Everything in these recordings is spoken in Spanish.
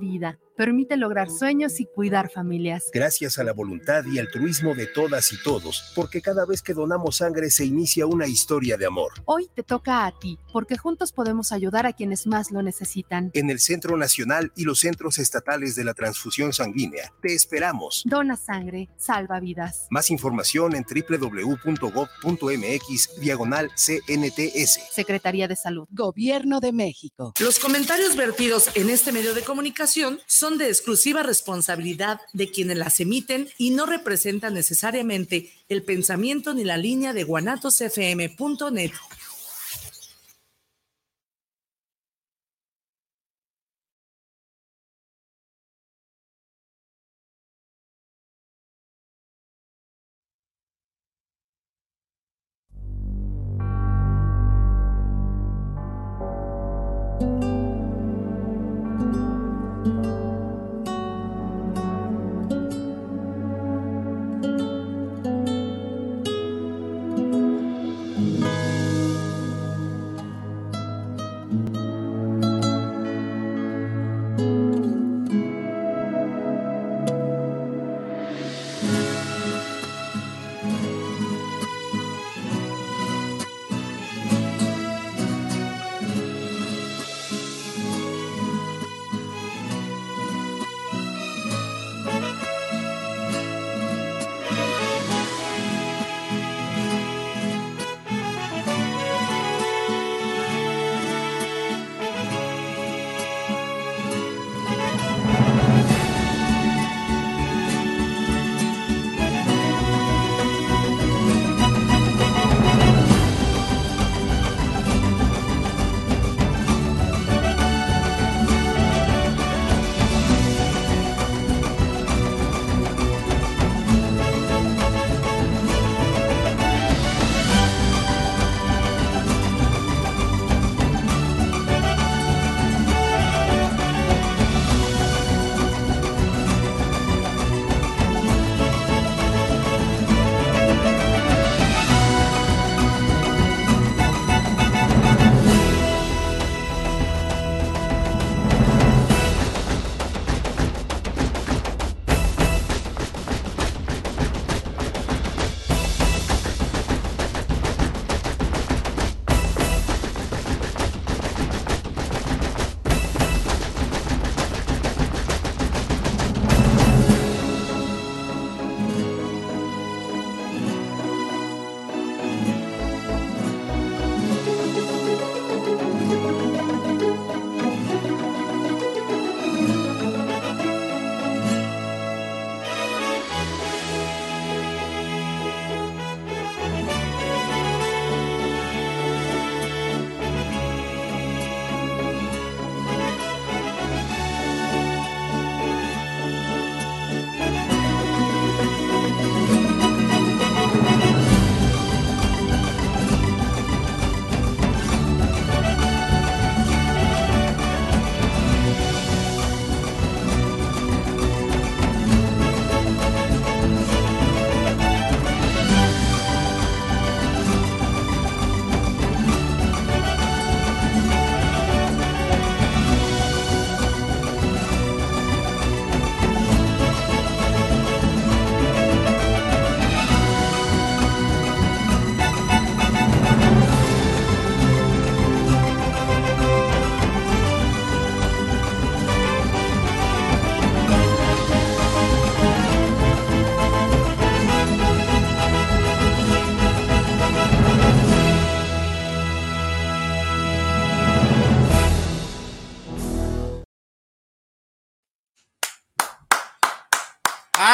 vida. Permite lograr sueños y cuidar familias. Gracias a la voluntad y altruismo de todas y todos, porque cada vez que donamos sangre se inicia una historia de amor. Hoy te toca a ti, porque juntos podemos ayudar a quienes más lo necesitan. En el Centro Nacional y los Centros Estatales de la Transfusión Sanguínea, te esperamos. Dona sangre, salva vidas. Más información en www.gov.mx diagonal CNTS. Secretaría de Salud. Gobierno de México. Los comentarios vertidos en este medio de comunicación son de exclusiva responsabilidad de quienes las emiten y no representan necesariamente el pensamiento ni la línea de guanatosfm.net.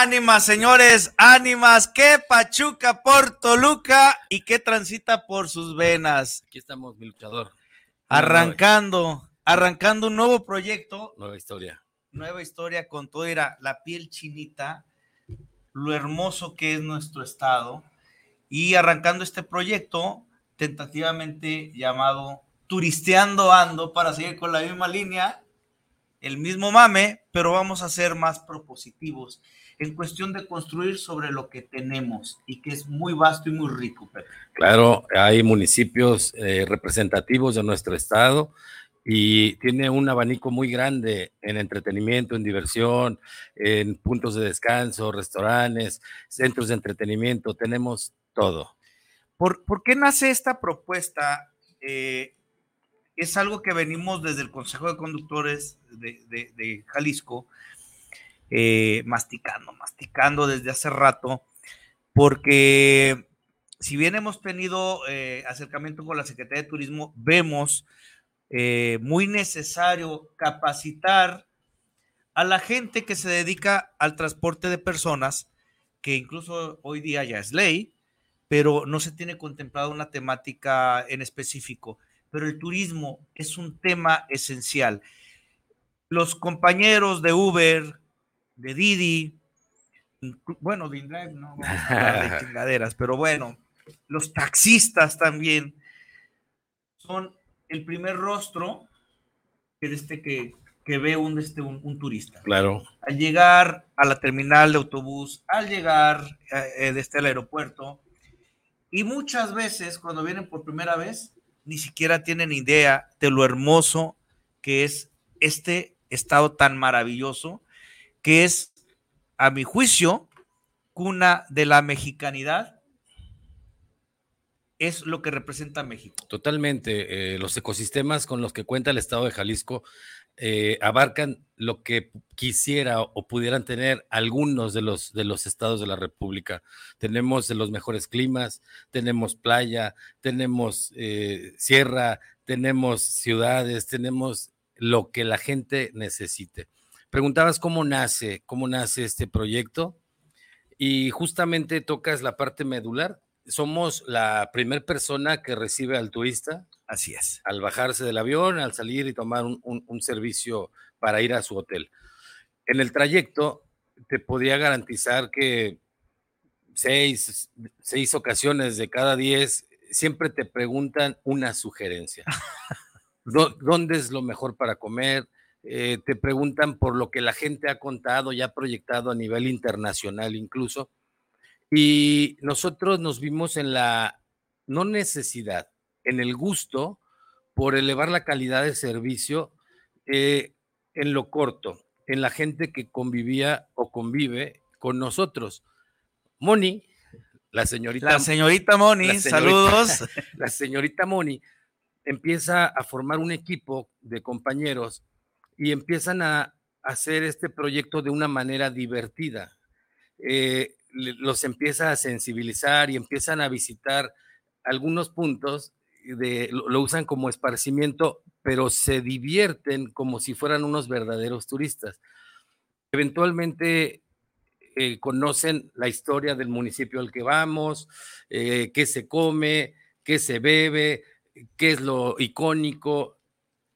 Ánimas, señores, ánimas, que Pachuca por Toluca y que transita por sus venas. Aquí estamos, mi luchador. Arrancando, arrancando un nuevo proyecto. Nueva historia. Nueva historia con todo era la piel chinita, lo hermoso que es nuestro estado y arrancando este proyecto tentativamente llamado Turisteando Ando para seguir con la misma línea, el mismo mame, pero vamos a ser más propositivos en cuestión de construir sobre lo que tenemos y que es muy vasto y muy rico. Claro, hay municipios eh, representativos de nuestro estado y tiene un abanico muy grande en entretenimiento, en diversión, en puntos de descanso, restaurantes, centros de entretenimiento, tenemos todo. ¿Por, qué nace esta propuesta? Eh, es algo que venimos desde el Consejo de Conductores de, Jalisco, eh, masticando, masticando desde hace rato, porque si bien hemos tenido eh, acercamiento con la Secretaría de Turismo, vemos eh, muy necesario capacitar a la gente que se dedica al transporte de personas, que incluso hoy día ya es ley, pero no se tiene contemplado una temática en específico. Pero el turismo es un tema esencial. Los compañeros de Uber, de Didi, bueno, de InDrive, no, de chingaderas, pero bueno, los taxistas también son el primer rostro que, este, que, que ve un, este, un, turista. Claro. Al llegar a la terminal de autobús, al llegar eh, desde el aeropuerto, y muchas veces cuando vienen por primera vez, ni siquiera tienen idea de lo hermoso que es este estado tan maravilloso, que es, a mi juicio, cuna de la mexicanidad es lo que representa México. Totalmente. Eh, los ecosistemas con los que cuenta el estado de Jalisco eh, abarcan lo que quisiera o pudieran tener algunos de los, de los estados de la República. Tenemos los mejores climas, tenemos playa, tenemos eh, sierra, tenemos ciudades, tenemos lo que la gente necesite. Preguntabas cómo nace, cómo nace este proyecto y justamente tocas la parte medular somos la primera persona que recibe al turista. Así es. Al bajarse del avión, al salir y tomar un, servicio para ir a su hotel. En el trayecto, te podía garantizar que seis, seis ocasiones de cada diez siempre te preguntan una sugerencia. ¿Dónde es lo mejor para comer? Eh, te preguntan por lo que la gente ha contado y ha proyectado a nivel internacional incluso. Y nosotros nos vimos en la, no necesidad, en el gusto por elevar la calidad de servicio eh, en lo corto, en la gente que convivía o convive con nosotros. Moni, la señorita. La señorita Moni, saludos. La señorita Moni empieza a formar un equipo de compañeros y empiezan a hacer este proyecto de una manera divertida. Eh, los empieza a sensibilizar y empiezan a visitar algunos puntos, lo, usan como esparcimiento, pero se divierten como si fueran unos verdaderos turistas. Eventualmente eh, conocen la historia del municipio al que vamos, eh, qué se come, qué se bebe, qué es lo icónico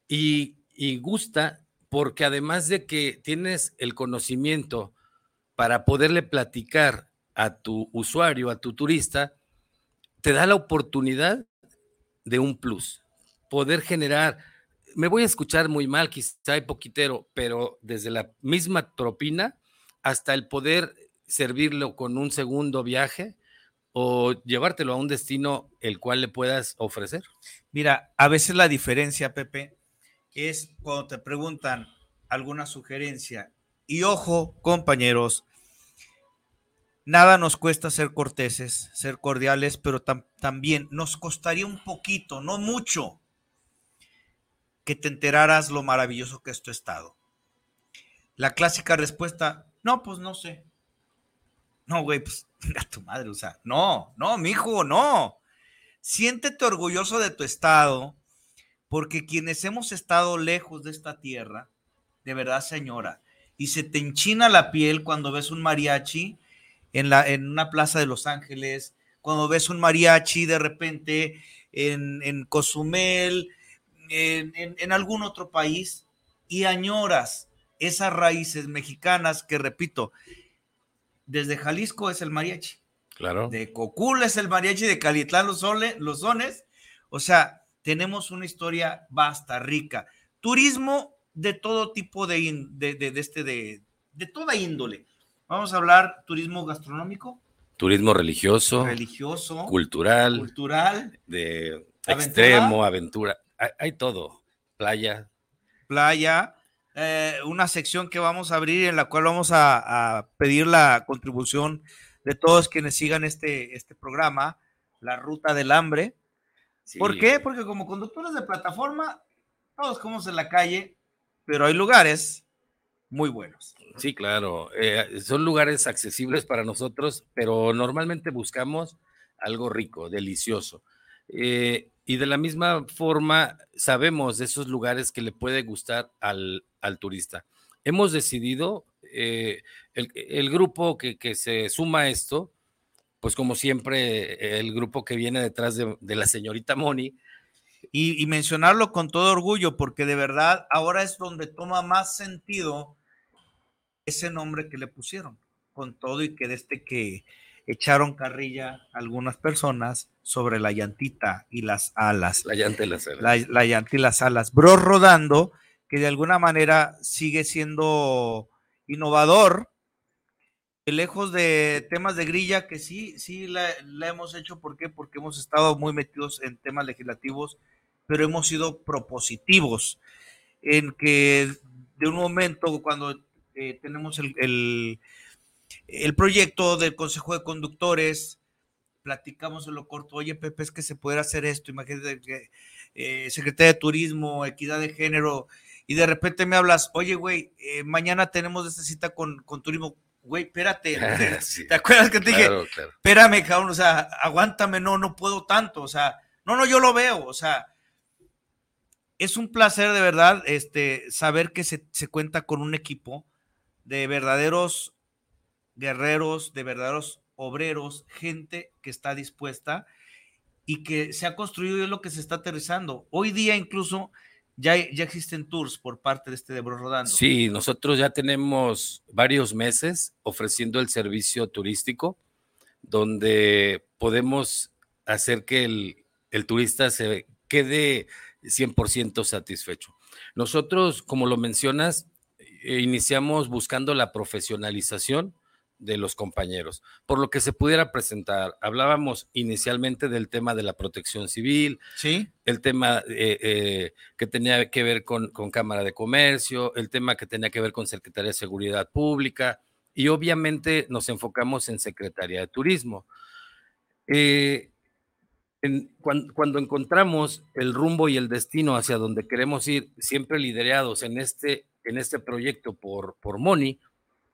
y, y gusta porque además de que tienes el conocimiento para poderle platicar a tu usuario, a tu turista, te da la oportunidad de un plus, poder generar, me voy a escuchar muy mal, quizá hay poquitero, pero desde la misma tropina hasta el poder servirlo con un segundo viaje o llevártelo a un destino el cual le puedas ofrecer. Mira, a veces la diferencia, Pepe, es cuando te preguntan alguna sugerencia. Y ojo, compañeros, Nada nos cuesta ser corteses, ser cordiales, pero también nos costaría un poquito, no mucho, que te enteraras lo maravilloso que es tu estado. La clásica respuesta, no, pues no sé. No, güey, pues a tu madre, o sea, no, no, mi hijo, no. Siéntete orgulloso de tu estado, porque quienes hemos estado lejos de esta tierra, de verdad, señora, y se te enchina la piel cuando ves un mariachi en, la, en una plaza de Los Ángeles, cuando ves un mariachi de repente en, en Cozumel, en, en, algún otro país, y añoras esas raíces mexicanas que, repito, desde Jalisco es el mariachi. Claro. De Cocula es el mariachi, de Calitlán los, los zones. O sea, tenemos una historia vasta, rica. Turismo de todo tipo de, de, de, este, de, de toda índole. Vamos a hablar turismo gastronómico. Turismo religioso. Religioso. Cultural. Cultural. De extremo, aventura. Hay, todo. playa. Playa, eh, una sección que vamos a abrir en la cual vamos a, a, pedir la contribución de todos quienes sigan este, este programa, La Ruta del Hambre. Sí. ¿Por qué? Porque como conductores de plataforma, todos comemos en la calle, pero hay lugares muy buenos. Sí, claro. Eh, son lugares accesibles para nosotros, pero normalmente buscamos algo rico, delicioso. Eh, y de la misma forma, sabemos de esos lugares que le puede gustar al, al turista. Hemos decidido, eh, el, el, grupo que, que, se suma a esto, pues como siempre, el grupo que viene detrás de, de la señorita Moni. Y, y, mencionarlo con todo orgullo, porque de verdad ahora es donde toma más sentido ese nombre que le pusieron, con todo y que desde que echaron carrilla algunas personas sobre la llantita y las alas. La llanta y las alas. La, la llanta y las alas. Bro rodando, que de alguna manera sigue siendo innovador, lejos de temas de grilla, que sí, sí la, hemos hecho, ¿por qué? Porque hemos estado muy metidos en temas legislativos, pero hemos sido propositivos en que de un momento cuando eh, tenemos el, el, proyecto del Consejo de Conductores, platicamos en lo corto, oye Pepe, es que se puede hacer esto, imagínate que eh, Secretaría de Turismo, Equidad de Género, y de repente me hablas, oye, güey, eh, mañana tenemos esta cita con, con turismo. Güey, espérate. sí. ¿Te acuerdas que te claro, dije? Claro. Espérame, cabrón, o sea, aguántame, no, no puedo tanto. O sea, no, no, yo lo veo. O sea, es un placer de verdad este, saber que se, se cuenta con un equipo de verdaderos guerreros, de verdaderos obreros, gente que está dispuesta y que se ha construido y es lo que se está aterrizando. Hoy día incluso ya, ya existen tours por parte de este de Bro Rodando. Sí, nosotros ya tenemos varios meses ofreciendo el servicio turístico donde podemos hacer que el, el turista se quede 100% satisfecho. Nosotros, como lo mencionas, eh, iniciamos buscando la profesionalización de los compañeros, por lo que se pudiera presentar. Hablábamos inicialmente del tema de la protección civil, ¿Sí? el tema eh, eh, que tenía que ver con, con, Cámara de Comercio, el tema que tenía que ver con Secretaría de Seguridad Pública y obviamente nos enfocamos en Secretaría de Turismo. Eh, en, cuando, cuando, encontramos el rumbo y el destino hacia donde queremos ir, siempre liderados en este, en este proyecto por, por Moni,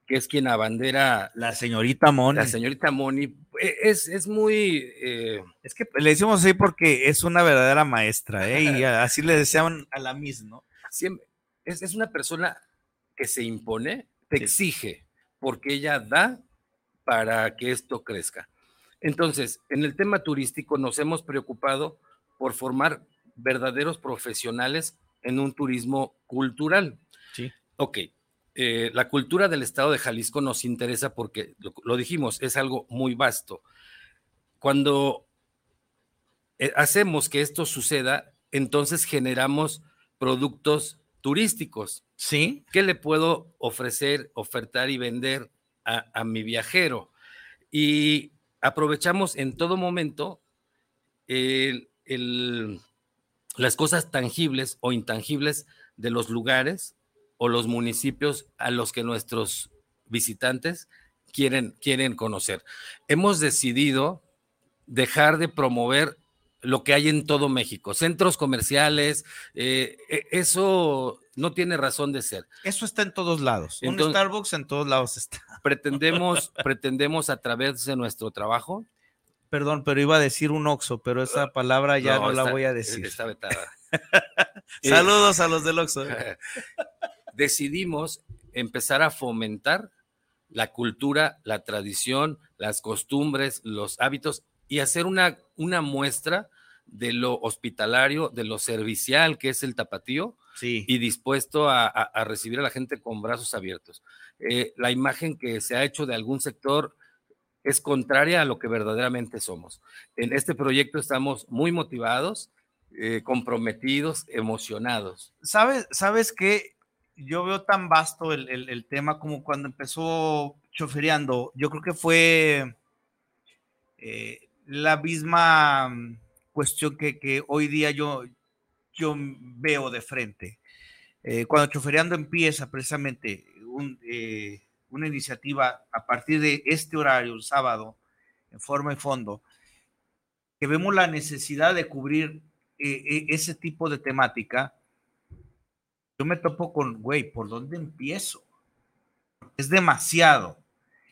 que es quien abandera la señorita Moni. La señorita Moni es, es muy. Eh, es que le decimos así porque es una verdadera maestra, ¿eh? y así le deseaban a la misma, ¿no? Siempre, es, es, una persona que se impone, te sí. exige, porque ella da para que esto crezca. Entonces, en el tema turístico nos hemos preocupado por formar verdaderos profesionales en un turismo cultural. Sí. Ok, eh, la cultura del estado de Jalisco nos interesa porque, lo, lo dijimos, es algo muy vasto. Cuando eh, hacemos que esto suceda, entonces generamos productos turísticos. Sí. ¿Qué le puedo ofrecer, ofertar y vender a, a mi viajero? Y aprovechamos en todo momento el, el, las cosas tangibles o intangibles de los lugares o los municipios a los que nuestros visitantes quieren, quieren conocer. Hemos decidido dejar de promover lo que hay en todo México, centros comerciales, eh, eso no tiene razón de ser. Eso está en todos lados. Entonces, Un Starbucks en todos lados está. Pretendemos, pretendemos a través de nuestro trabajo. Perdón, pero iba a decir un Oxo, pero esa palabra ya no, no está, la voy a decir. Está vetada. Saludos a los del Oxo. decidimos empezar a fomentar la cultura, la tradición, las costumbres, los hábitos y hacer una, una muestra de lo hospitalario, de lo servicial que es el tapatío sí. y dispuesto a, a, a, recibir a la gente con brazos abiertos. Eh, la imagen que se ha hecho de algún sector es contraria a lo que verdaderamente somos. En este proyecto estamos muy motivados, eh, comprometidos, emocionados. ¿Sabes, sabes qué? Yo veo tan vasto el, el, tema como cuando empezó chofereando. Yo creo que fue eh, la misma cuestión que, que, hoy día yo yo veo de frente. Eh, cuando Chofereando empieza precisamente eh, una iniciativa a partir de este horario, el sábado, en forma y fondo, que vemos la necesidad de cubrir eh, ese tipo de temática, yo me topo con, güey, ¿por dónde empiezo? Es demasiado.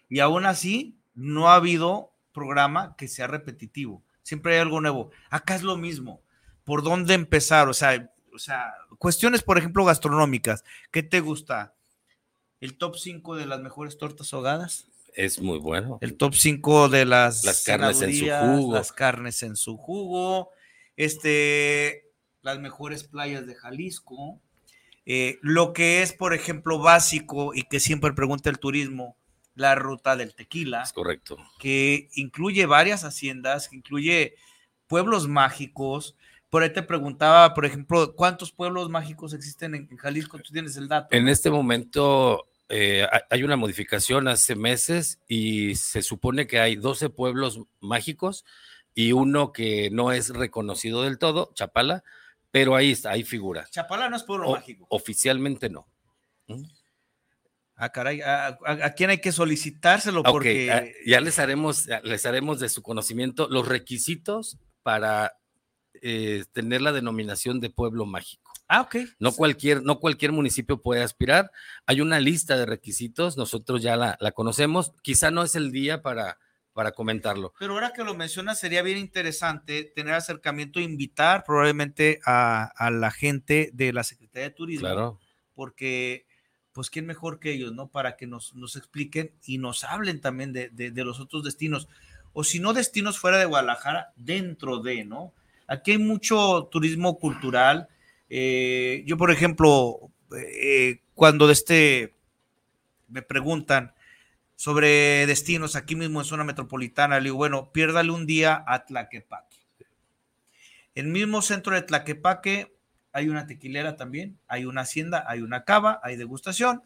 Y aún así, no ha habido programa que sea repetitivo. Siempre hay algo nuevo. Acá es lo mismo. ¿Por dónde empezar? O sea, o sea, cuestiones, por ejemplo, gastronómicas. ¿Qué te gusta? ¿El top 5 de las mejores tortas ahogadas? Es muy bueno. El top 5 de las, las carnes en su jugo. Las carnes en su jugo. Este, las mejores playas de Jalisco. Eh, lo que es, por ejemplo, básico y que siempre pregunta el turismo, la ruta del tequila. Es correcto. Que incluye varias haciendas, que incluye pueblos mágicos. Por ahí te preguntaba, por ejemplo, ¿cuántos pueblos mágicos existen en, Jalisco? Tú tienes el dato. En este momento eh, hay una modificación hace meses y se supone que hay 12 pueblos mágicos y uno que no es reconocido del todo, Chapala, pero ahí está, ahí figura. Chapala no es pueblo mágico. Oficialmente no. ¿Mm? Ah, caray, ¿a, quién hay que solicitárselo? Porque ah, ya les haremos, les haremos de su conocimiento los requisitos para eh, tener la denominación de pueblo mágico. Ah, ok. No cualquier, no cualquier municipio puede aspirar. Hay una lista de requisitos, nosotros ya la, la conocemos. Quizá no es el día para, para comentarlo. Pero ahora que lo mencionas, sería bien interesante tener acercamiento, invitar probablemente a, la gente de la Secretaría de Turismo. Claro. Porque, pues, ¿quién mejor que ellos, no? Para que nos, nos expliquen y nos hablen también de, de, los otros destinos. O si no, destinos fuera de Guadalajara, dentro de, ¿no? Aquí hay mucho turismo cultural. Eh, yo, por ejemplo, eh, cuando de este me preguntan, sobre destinos aquí mismo en zona metropolitana. Le digo, bueno, piérdale un día a Tlaquepaque. El mismo centro de Tlaquepaque hay una tequilera también, hay una hacienda, hay una cava, hay degustación.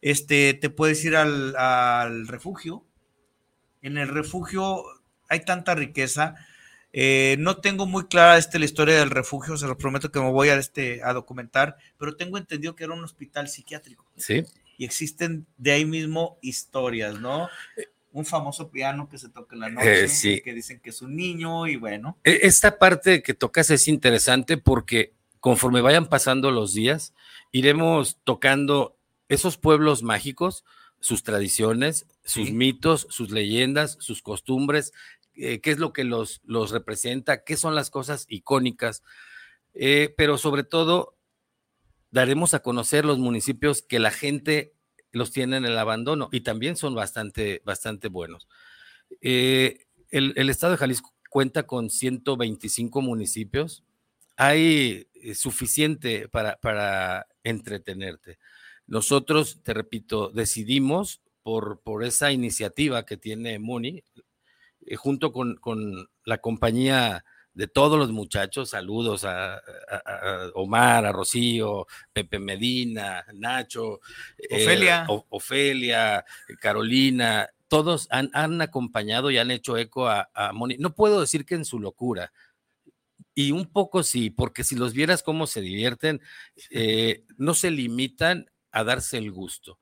Este, te puedes ir al, refugio. En el refugio hay tanta riqueza. Eh, no tengo muy clara este, la historia del refugio, se lo prometo que me voy a, este, a documentar, pero tengo entendido que era un hospital psiquiátrico. Sí y existen de ahí mismo historias, ¿no? Un famoso piano que se toca en la noche, eh, que dicen que es un niño y bueno. E, esta parte que tocas es interesante porque conforme vayan pasando los días, iremos tocando esos pueblos mágicos, sus tradiciones, sus mitos, sus leyendas, sus costumbres, eh, qué es lo que los, los representa, qué son las cosas icónicas, eh, pero sobre todo daremos a conocer los municipios que la gente los tiene en el abandono y también son bastante, bastante buenos. Eh, el, estado de Jalisco cuenta con 125 municipios. Hay eh, suficiente para, para entretenerte. Nosotros, te repito, decidimos por, por esa iniciativa que tiene Muni, eh, junto con, con la compañía de todos los muchachos, saludos a, Omar, a Rocío, Pepe Medina, Nacho, eh, Ofelia, Ofelia Carolina, todos han, acompañado y han hecho eco a, Moni. No puedo decir que en su locura, y un poco sí, porque si los vieras cómo se divierten, eh, no se limitan a darse el gusto.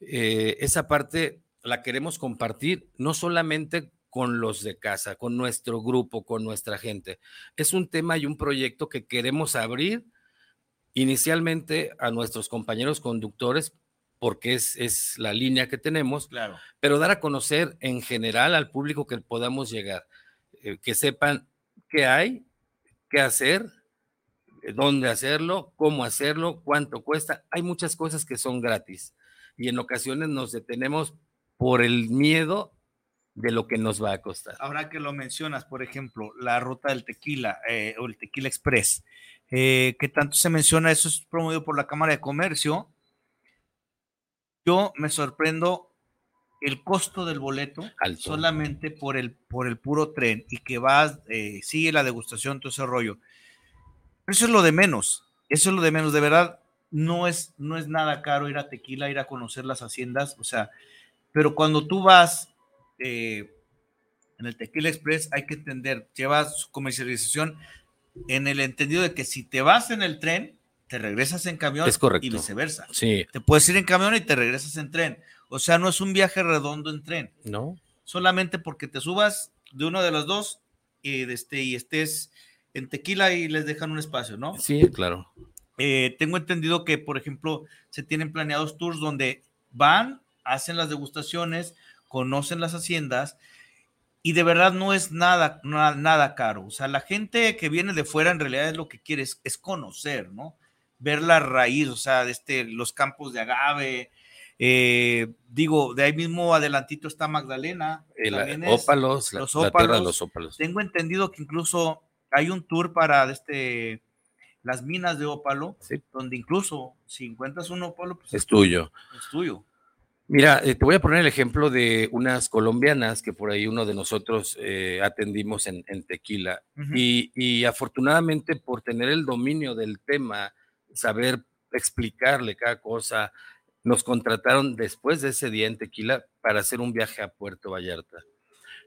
Eh, esa parte la queremos compartir no solamente con los de casa, con nuestro grupo, con nuestra gente. Es un tema y un proyecto que queremos abrir inicialmente a nuestros compañeros conductores porque es, es la línea que tenemos, claro. pero dar a conocer en general al público que podamos llegar, eh, que sepan qué hay, qué hacer, eh, dónde hacerlo, cómo hacerlo, cuánto cuesta. Hay muchas cosas que son gratis y en ocasiones nos detenemos por el miedo de lo que nos va a costar. Ahora que lo mencionas, por ejemplo, la ruta del tequila eh, o el tequila express, eh, que tanto se menciona, eso es promovido por la Cámara de Comercio. Yo me sorprendo el costo del boleto solamente por el, por el puro tren y que vas, eh, sigue la degustación, todo ese rollo. Eso es lo de menos, eso es lo de menos, de verdad, no es, no es nada caro ir a Tequila, ir a conocer las haciendas, o sea, pero cuando tú vas eh, en el Tequila Express hay que entender, lleva su comercialización en el entendido de que si te vas en el tren, te regresas en camión Es correcto. y viceversa. Sí, Te puedes ir en camión y te regresas en tren. O sea, no es un viaje redondo en tren, ¿no? solamente porque te subas de uno de los dos y, este, y estés en tequila y les dejan un espacio, ¿no? Sí, claro. Eh, tengo entendido que, por ejemplo, se tienen planeados tours donde van, hacen las degustaciones, conocen las haciendas y de verdad no es nada, nada, nada caro. O sea, la gente que viene de fuera en realidad es lo que quiere, es, es conocer, ¿no? Ver la raíz, o sea, de este, los campos de agave. eh, digo, de ahí mismo adelantito está Magdalena. Es- ópalos, la, los la tierra de ópalos. los ópalos. tengo entendido que incluso hay un tour para este, las minas de ópalo, Sí. donde incluso si encuentras un ópalo, pues Es tuyo. es tuyo. Mira, eh, te voy a poner el ejemplo de unas colombianas que por ahí uno de nosotros eh, atendimos en, en Tequila. Ujú. y, y afortunadamente por tener el dominio del tema, saber explicarle cada cosa, nos contrataron después de ese día en Tequila para hacer un viaje a Puerto Vallarta.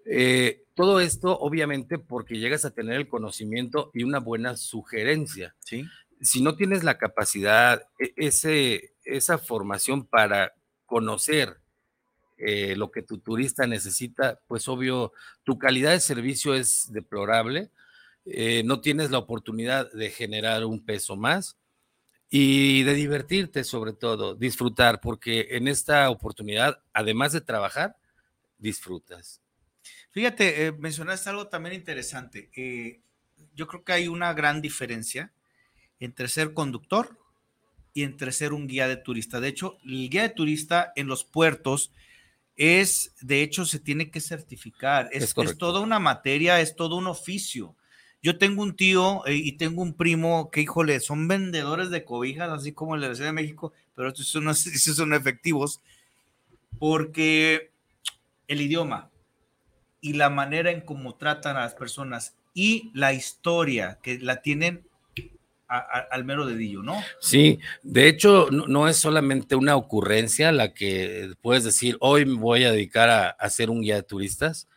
Eh, todo esto, obviamente, porque llegas a tener el conocimiento y una buena sugerencia. Sí. Si no tienes la capacidad, e- ese, esa formación para conocer eh, lo que tu turista necesita, pues obvio, tu calidad de servicio es deplorable, eh, no tienes la oportunidad de generar un peso más y de divertirte sobre todo, disfrutar, porque en esta oportunidad, además de trabajar, disfrutas. Fíjate, eh, mencionaste algo también interesante. Yo creo que hay una gran diferencia entre ser conductor y entre ser un guía de turista. De hecho, el guía de turista en los puertos es, de hecho, se tiene que certificar. Es, Es toda una materia, es todo un oficio. Yo tengo un tío eh, y tengo un primo que, híjole, son vendedores de cobijas, así como en la Ciudad de México, pero estos son, estos son efectivos, porque el idioma y la manera en cómo tratan a las personas y la historia que la tienen a- a- al mero dedillo, ¿no? Sí, de hecho, no, no es solamente una ocurrencia la que puedes decir, hoy me voy a dedicar a, a ser un guía de turistas,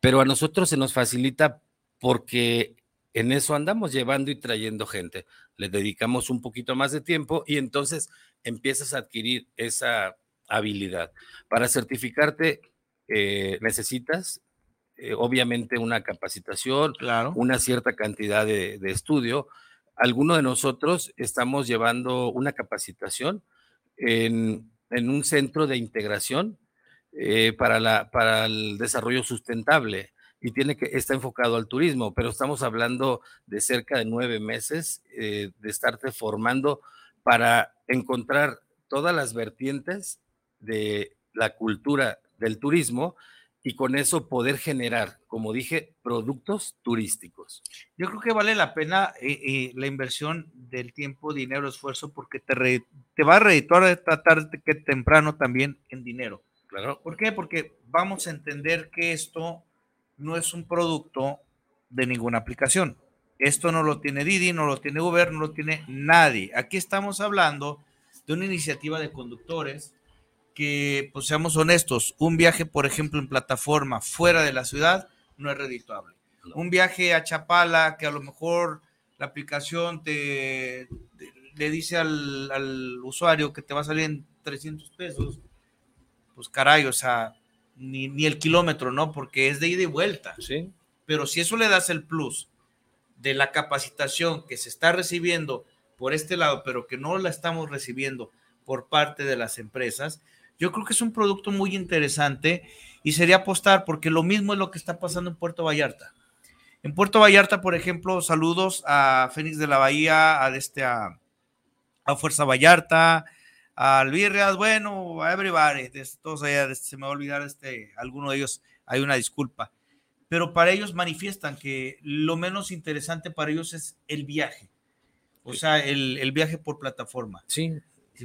pero a nosotros se nos facilita porque en eso andamos llevando y trayendo gente. Le dedicamos un poquito más de tiempo y entonces empiezas a adquirir esa habilidad. Para certificarte eh, necesitas eh, obviamente una capacitación, Claro. una cierta cantidad de, de estudio. Algunos de nosotros estamos llevando una capacitación en, un centro de integración eh, para el desarrollo sustentable y tiene que está enfocado al turismo, pero estamos hablando de cerca de nueve meses eh, de estarte formando para encontrar todas las vertientes de la cultura del turismo y con eso poder generar, como dije, productos turísticos. Yo creo que vale la pena eh, eh, la inversión del tiempo, dinero, esfuerzo, porque te, re- te va a redituar tarde que temprano también en dinero. Claro. ¿Por qué? Porque vamos a entender que esto no es un producto de ninguna aplicación. Esto no lo tiene Didi, no lo tiene Uber, no lo tiene nadie. Aquí estamos hablando de una iniciativa de conductores que, pues seamos honestos, un viaje, por ejemplo, en plataforma fuera de la ciudad no es redituable. Un viaje a Chapala, que a lo mejor la aplicación te, te- le dice al, al usuario que te va a salir en 300 pesos, pues caray, o sea, ni, ni el kilómetro, ¿no? Porque es de ida y vuelta. Sí. Pero si eso le das el plus de la capacitación que se está recibiendo por este lado, pero que no la estamos recibiendo por parte de las empresas, yo creo que es un producto muy interesante y sería apostar porque lo mismo es lo que está pasando en Puerto Vallarta. En Puerto Vallarta, por ejemplo, saludos a Fénix de la Bahía, a, este, a, a Fuerza Vallarta, a Virreas, bueno, a everybody, de todos allá, de- se me va a olvidar este, alguno de ellos, hay una disculpa. Pero para ellos manifiestan que lo menos interesante para ellos es el viaje, o sea, el, el viaje por plataforma. Sí.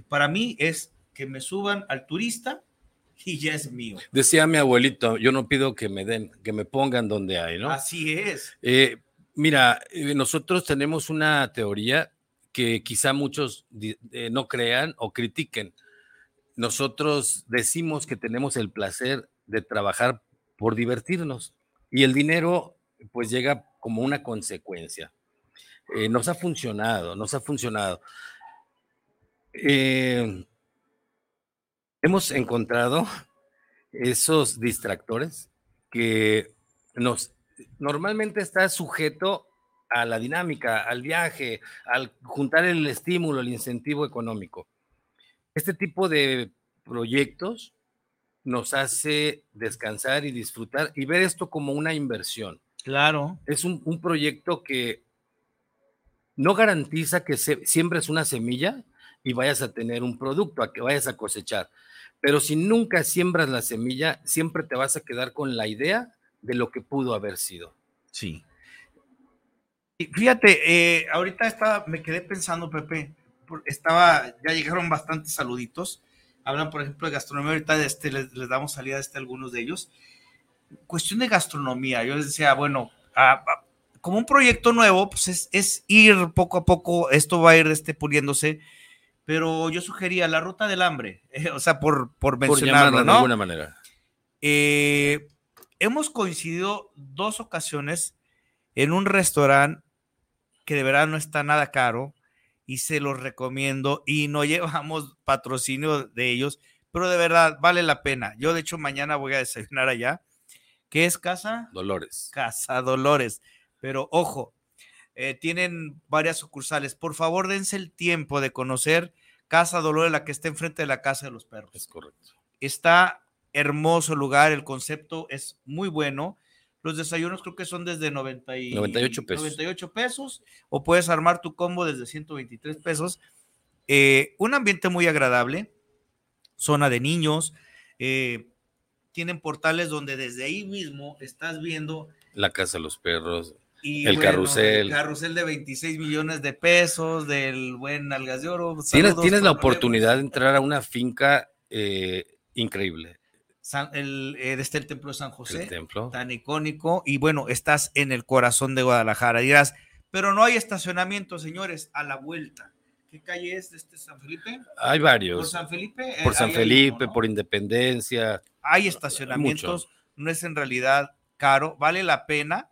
Para mí es que me suban al turista y ya es mío. Decía mi abuelito, yo no pido que me den, que me pongan donde hay, ¿no? Así es. Eh, mira, eh, nosotros tenemos una teoría que quizá muchos eh, no crean o critiquen. Nosotros decimos que tenemos el placer de trabajar por divertirnos y el dinero pues llega como una consecuencia. eh, nos ha funcionado, nos ha funcionado. Eh, hemos encontrado esos distractores que nos normalmente está sujeto a la dinámica, al viaje, al juntar el estímulo, el incentivo económico. Este tipo de proyectos nos hace descansar y disfrutar y ver esto como una inversión. Claro. Es un, un proyecto que no garantiza que se, siembres una semilla y vayas a tener un producto, a que vayas a cosechar. Pero si nunca siembras la semilla, siempre te vas a quedar con la idea de lo que pudo haber sido. Sí. Y fíjate, eh, ahorita estaba, me quedé pensando, Pepe, estaba, ya llegaron bastantes saluditos. Hablan, por ejemplo, de gastronomía. Ahorita este, les, les damos salida a este, algunos de ellos. Cuestión de gastronomía. Yo les decía, bueno, a, a, como un proyecto nuevo, pues es, es, ir poco a poco, esto va a ir este, puliéndose, pero yo sugería la ruta del hambre, eh, o sea, por, por mencionarlo, por ¿no? de alguna manera. Eh, hemos coincidido dos ocasiones en un restaurante que de verdad no está nada caro y se los recomiendo y no llevamos patrocinio de ellos, pero de verdad vale la pena. Yo de hecho mañana voy a desayunar allá, que es Casa Dolores. Casa Dolores. Pero ojo, eh, tienen varias sucursales. Por favor, dense el tiempo de conocer Casa Dolores, la que está enfrente de la Casa de los Perros. Es correcto. Está hermoso lugar, el concepto es muy bueno. Los desayunos creo que son desde 90 y, 98 pesos. 98 pesos o puedes armar tu combo desde 123 pesos. Eh, un ambiente muy agradable, zona de niños, eh, tienen portales donde desde ahí mismo estás viendo La Casa de los Perros, y el bueno, carrusel. El carrusel de 26 millones de pesos, del buen Algas de Oro. Tienes, Saludos, tienes la oportunidad de entrar a una finca eh, increíble. San- el, eh, este el templo de San José. El templo. tan icónico y bueno, estás en el corazón de Guadalajara. Dirás, pero no hay estacionamiento, señores, a la vuelta. ¿Qué calle es de este San Felipe? Hay Por varios. San Felipe. eh, Por San Felipe, por Independencia. Hay estacionamientos, no es en realidad caro, vale la pena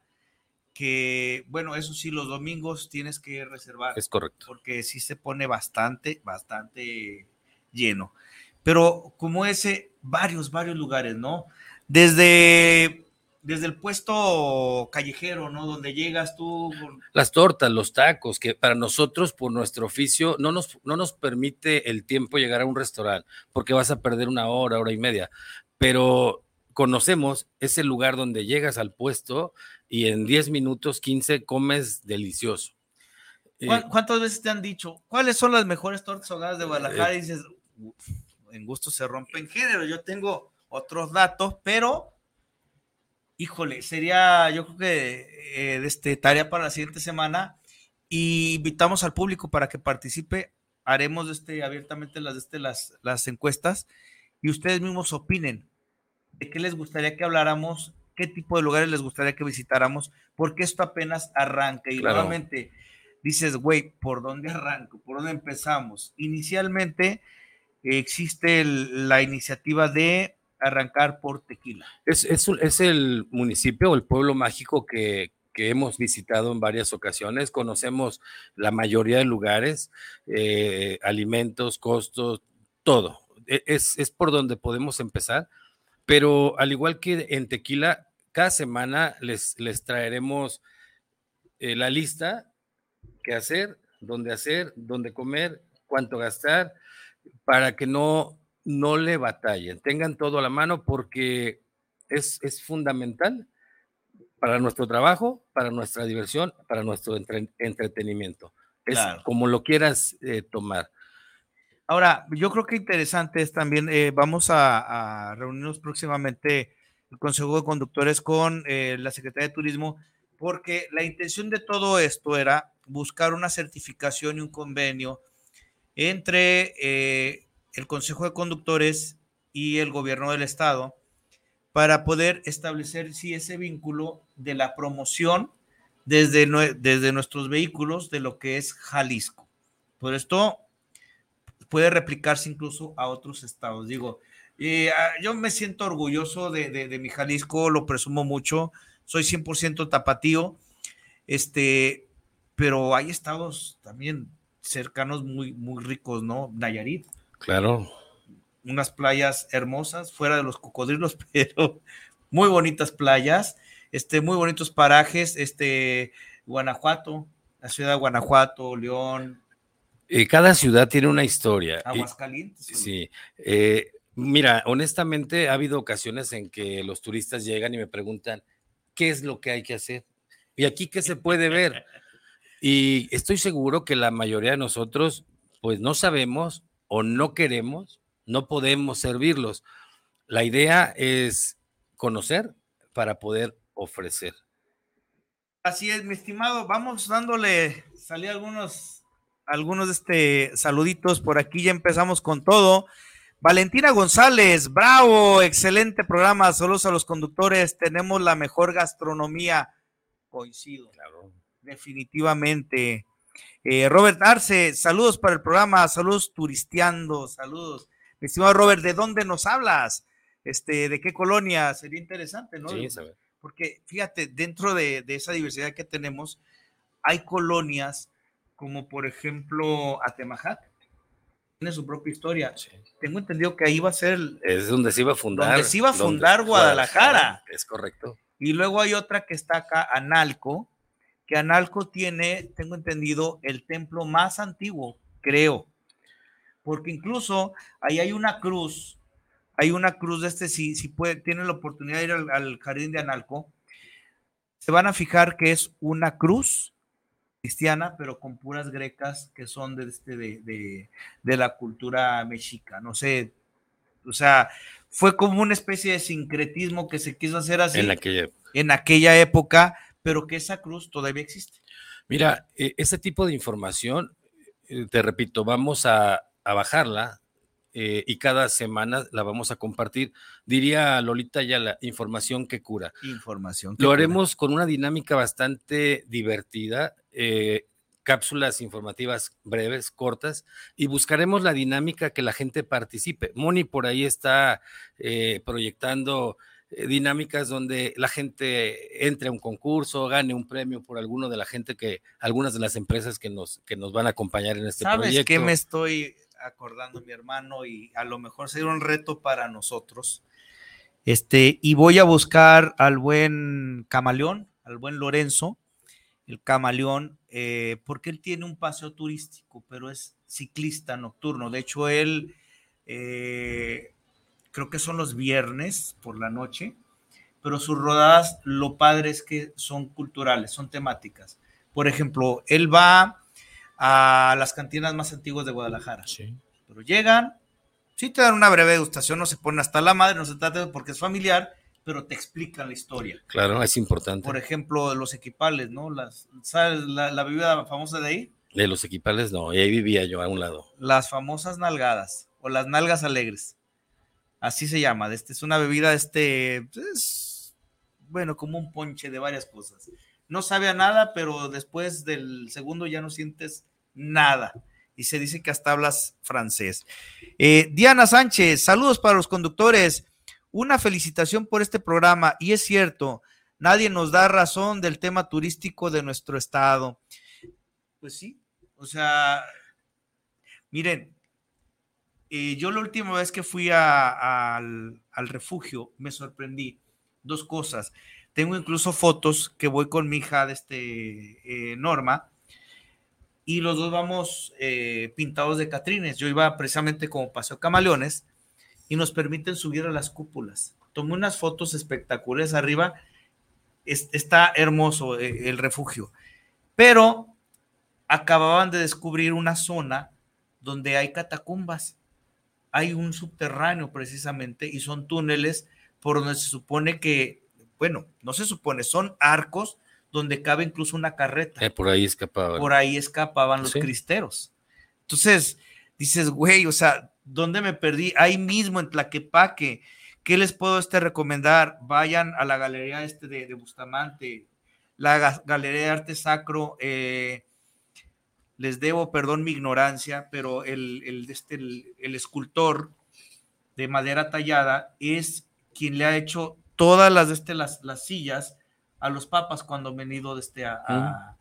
que, bueno, eso sí, los domingos tienes que reservar Es correcto. porque sí se pone bastante, bastante lleno. Pero como ese, varios, varios lugares, ¿no? Desde, desde el puesto callejero, ¿no? Donde llegas tú. con- Las tortas, los tacos, que para nosotros, por nuestro oficio, no nos, no nos permite el tiempo llegar a un restaurante, porque vas a perder una hora, hora y media. Pero conocemos ese lugar donde llegas al puesto y en 10 minutos, 15, comes delicioso. Eh, ¿Cuán- ¿Cuántas veces te han dicho cuáles son las mejores tortas ahogadas de Guadalajara? Eh. Y dices, "Uf, en gusto se rompen género. Yo tengo otros datos, pero híjole, sería yo creo que eh, este, tarea para la siguiente semana y invitamos al público para que participe. Haremos este, abiertamente las, este, las, las encuestas y ustedes mismos opinen de qué les gustaría que habláramos, qué tipo de lugares les gustaría que visitáramos, porque esto apenas arranca y Claro. nuevamente dices, güey, ¿por dónde arranco? ¿Por dónde empezamos? Inicialmente existe el- la iniciativa de arrancar por tequila. Es, es el municipio o el pueblo mágico que, que hemos visitado en varias ocasiones. Conocemos la mayoría de lugares, eh, alimentos, costos, todo. E- Es, es por donde podemos empezar. Pero al igual que en Tequila, cada semana les, les traeremos eh, la lista, qué hacer, dónde hacer, dónde comer, cuánto gastar, para que no, no le batallen, tengan todo a la mano porque es, es fundamental para nuestro trabajo, para nuestra diversión, para nuestro entre- entretenimiento. Es Claro. como lo quieras eh, tomar. Ahora, yo creo que interesante es también, eh, vamos a, reunirnos próximamente el Consejo de Conductores con eh, la Secretaría de Turismo, porque la intención de todo esto era buscar una certificación y un convenio entre eh, el Consejo de Conductores y el gobierno del Estado para poder establecer si ese vínculo de la promoción desde nuestros vehículos de lo que es Jalisco. Por esto puede replicarse incluso a otros estados. Digo, eh, ah, yo me siento orgulloso de, de- de mi Jalisco, lo presumo mucho, soy 100% tapatío, este, pero hay estados también cercanos muy, muy ricos, ¿no? Nayarit. Claro. Unas playas hermosas, fuera de los cocodrilos, pero muy bonitas playas, este, muy bonitos parajes, este, Guanajuato, la ciudad de Guanajuato, León. Eh, cada ciudad tiene una historia. Aguascalientes. Sí. Eh, mira, honestamente ha habido ocasiones en que los turistas llegan y me preguntan, ¿qué es lo que hay que hacer? ¿Y aquí qué se puede ver? Y estoy seguro que la mayoría de nosotros, pues no sabemos o no queremos, no podemos servirlos. La idea es conocer para poder ofrecer. Así es, mi estimado. Vamos dándole, salí algunos, algunos de este saluditos por aquí. Ya empezamos con todo. Valentina González, bravo, excelente programa. Saludos a los conductores. Tenemos la mejor gastronomía. Coincido. Claro. Definitivamente. Eh, Robert Arce, saludos para el programa, saludos turisteando, saludos. Mi estimado Robert, ¿de dónde nos hablas? Este, ¿de qué colonia? Sería interesante, ¿no? Sí. Porque fíjate, dentro de, esa diversidad que tenemos, hay colonias como por ejemplo Atemajac, tiene su propia historia. Tengo entendido que ahí va a ser... Es donde se iba a fundar. Donde se iba a fundar Guadalajara. Es correcto. Y luego hay otra que está acá, Analco, que Analco tiene, tengo entendido, el templo más antiguo, creo. Porque incluso ahí hay una cruz, hay una cruz de este, si, si puede, tienen la oportunidad de ir al, jardín de Analco, se van a fijar que es una cruz cristiana, pero con puras grecas que son de, este, de, de, la cultura mexica. No sé, o sea, fue como una especie de sincretismo que se quiso hacer así en aquella, en aquella época, pero que esa cruz todavía existe. Mira, e, ese tipo de información, eh, te repito, vamos a, bajarla eh, y cada semana la vamos a compartir. Diría Lolita ya la información que cura. Información. Que Lo haremos con una dinámica bastante divertida. Eh, cápsulas informativas breves, cortas, y buscaremos la dinámica que la gente participe. Moni por ahí está proyectando eh, dinámicas donde la gente entre a un concurso, gane un premio por alguno de la gente que, algunas de las empresas que nos, que nos van a acompañar en este proyecto. ¿Sabes qué me estoy acordando, mi hermano? Y a lo mejor sería un reto para nosotros. Este, y voy a buscar al buen camaleón, al buen Lorenzo, el camaleón, eh, porque él tiene un paseo turístico, pero es ciclista nocturno. De hecho, él eh, creo que son los viernes por la noche, pero sus rodadas, lo padre es que son culturales, son temáticas. Por ejemplo, él va a las cantinas más antiguas de Guadalajara. Sí. Pero llegan, sí te dan una breve degustación, no se ponen hasta la madre, no se trata porque es familiar, pero te explican la historia. Claro, es importante. Por ejemplo, los equipales, ¿no? Las, ¿Sabes la, la bebida famosa de ahí? De los equipales, no, y ahí vivía yo a un lado. Las famosas nalgadas o las nalgas alegres así se llama. Este es una bebida, este, pues, bueno, como un ponche de varias cosas. No sabe a nada, pero después del segundo ya no sientes nada. Y se dice que hasta hablas francés. Eh, Diana Sánchez, saludos para los conductores. Una felicitación por este programa. Y es cierto, nadie nos da razón del tema turístico de nuestro estado. Pues sí, o sea, miren, yo la última vez que fui al, refugio me sorprendí. Dos cosas. Tengo incluso fotos que voy con mi hija de este, eh, Norma y los dos vamos eh, pintados de catrines. Yo iba precisamente como paseo camaleones y nos permiten subir a las cúpulas. Tomé unas fotos espectaculares arriba. está hermoso eh, el refugio. Pero acababan de descubrir una zona donde hay catacumbas hay un subterráneo precisamente y son túneles por donde se supone que, bueno, no se supone, son arcos donde cabe incluso una carreta. Eh, por ahí escapaban. Por ahí escapaban los cristeros. Entonces, dices, güey, o sea, ¿dónde me perdí? Ahí mismo en Tlaquepaque. ¿Qué les puedo este recomendar? Vayan a la galería este de, Bustamante, la Galería de Arte Sacro, eh, les debo, perdón mi ignorancia, pero el, este, el, escultor de madera tallada es quien le ha hecho todas las, este, las, las sillas a los papas cuando han venido este, a,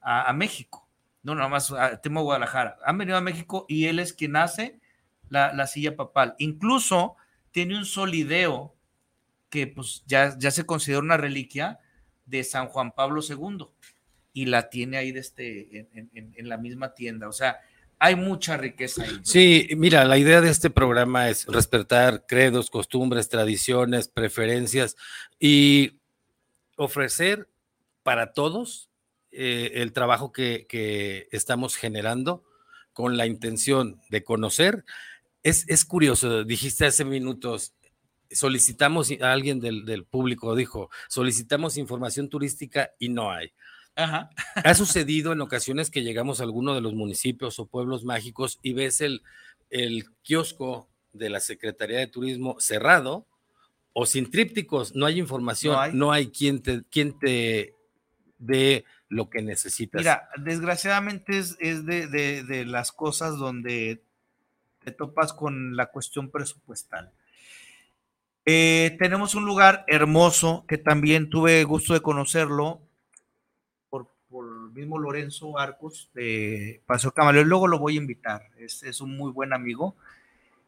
a, México. No, nada más a tema Guadalajara. Han venido a México y él es quien hace la, silla papal. Incluso tiene un solideo que pues ya, ya se considera una reliquia de San Juan Pablo II y la tiene ahí de este, en, la misma tienda. O sea, hay mucha riqueza. Sí, mira, la idea de este programa es respetar credos, costumbres, tradiciones, preferencias y ofrecer para todos eh, el trabajo que, que, estamos generando con la intención de conocer. Es, es curioso, dijiste hace minutos, solicitamos, a alguien del, del público dijo, solicitamos información turística y no hay. Ha sucedido en ocasiones que llegamos a alguno de los municipios o pueblos mágicos y ves el, el kiosco de la Secretaría de Turismo cerrado o sin trípticos, no hay información, no hay, quien, te, quien te dé lo que necesitas. Mira, desgraciadamente es, de, las cosas donde te topas con la cuestión presupuestal. Eh, tenemos un lugar hermoso que también tuve gusto de conocerlo, mismo Lorenzo Arcos de Paseo Camaleón. Luego lo voy a invitar, es, un muy buen amigo.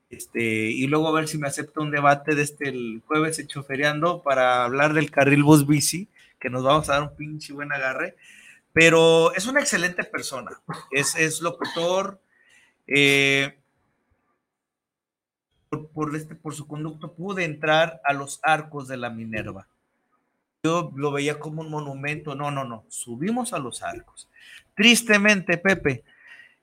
Este, y luego a ver si me acepta un debate de este el jueves hecho feriando para hablar del carril bus bici, que nos vamos a dar un pinche buen agarre. Pero es una excelente persona, es, es locutor. Eh, por, por, este, por su conducto pude entrar a los arcos de la Minerva yo lo veía como un monumento. No, no, no. Subimos a los arcos. Tristemente, Pepe,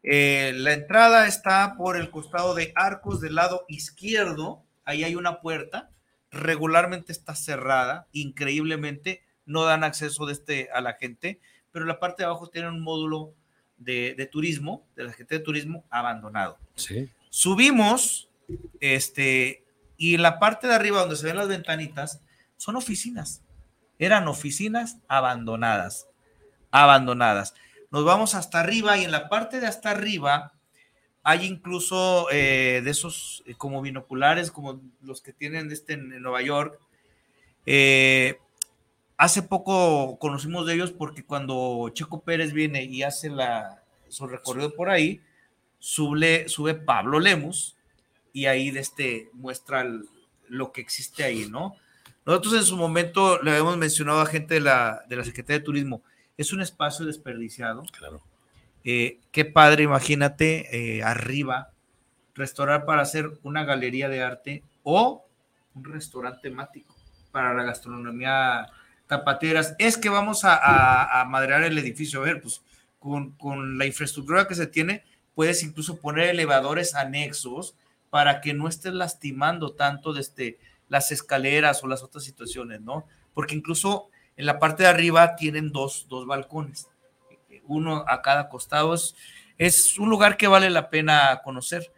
eh, la entrada está por el costado de arcos del lado izquierdo. Ahí hay una puerta. Regularmente está cerrada. Increíblemente, no dan acceso de este a la gente. Pero la parte de abajo tiene un módulo de, turismo, de la gente de turismo, abandonado. Sí. Subimos, este, y la parte de arriba donde se ven las ventanitas, son oficinas eran oficinas abandonadas, abandonadas. Nos vamos hasta arriba y en la parte de hasta arriba hay incluso eh, de esos eh, como binoculares, como los que tienen este en, Nueva York. Eh, hace poco conocimos de ellos porque cuando Checo Pérez viene y hace la, su recorrido por ahí, sube, Pablo Lemus y ahí de este muestra lo que existe ahí, ¿no? Nosotros en su momento le habíamos mencionado a gente de la, de la Secretaría de Turismo, es un espacio desperdiciado. Claro. Eh, qué padre, imagínate, eh, arriba, restaurar para hacer una galería de arte o un restaurante temático para la gastronomía tapateras. Es que vamos a, a, madrear el edificio. A ver, pues con, con, la infraestructura que se tiene, puedes incluso poner elevadores anexos para que no estés lastimando tanto desde este, las escaleras o las otras situaciones, ¿no? Porque incluso en la parte de arriba tienen dos, dos balcones, uno a cada costado. Es, es un lugar que vale la pena conocer.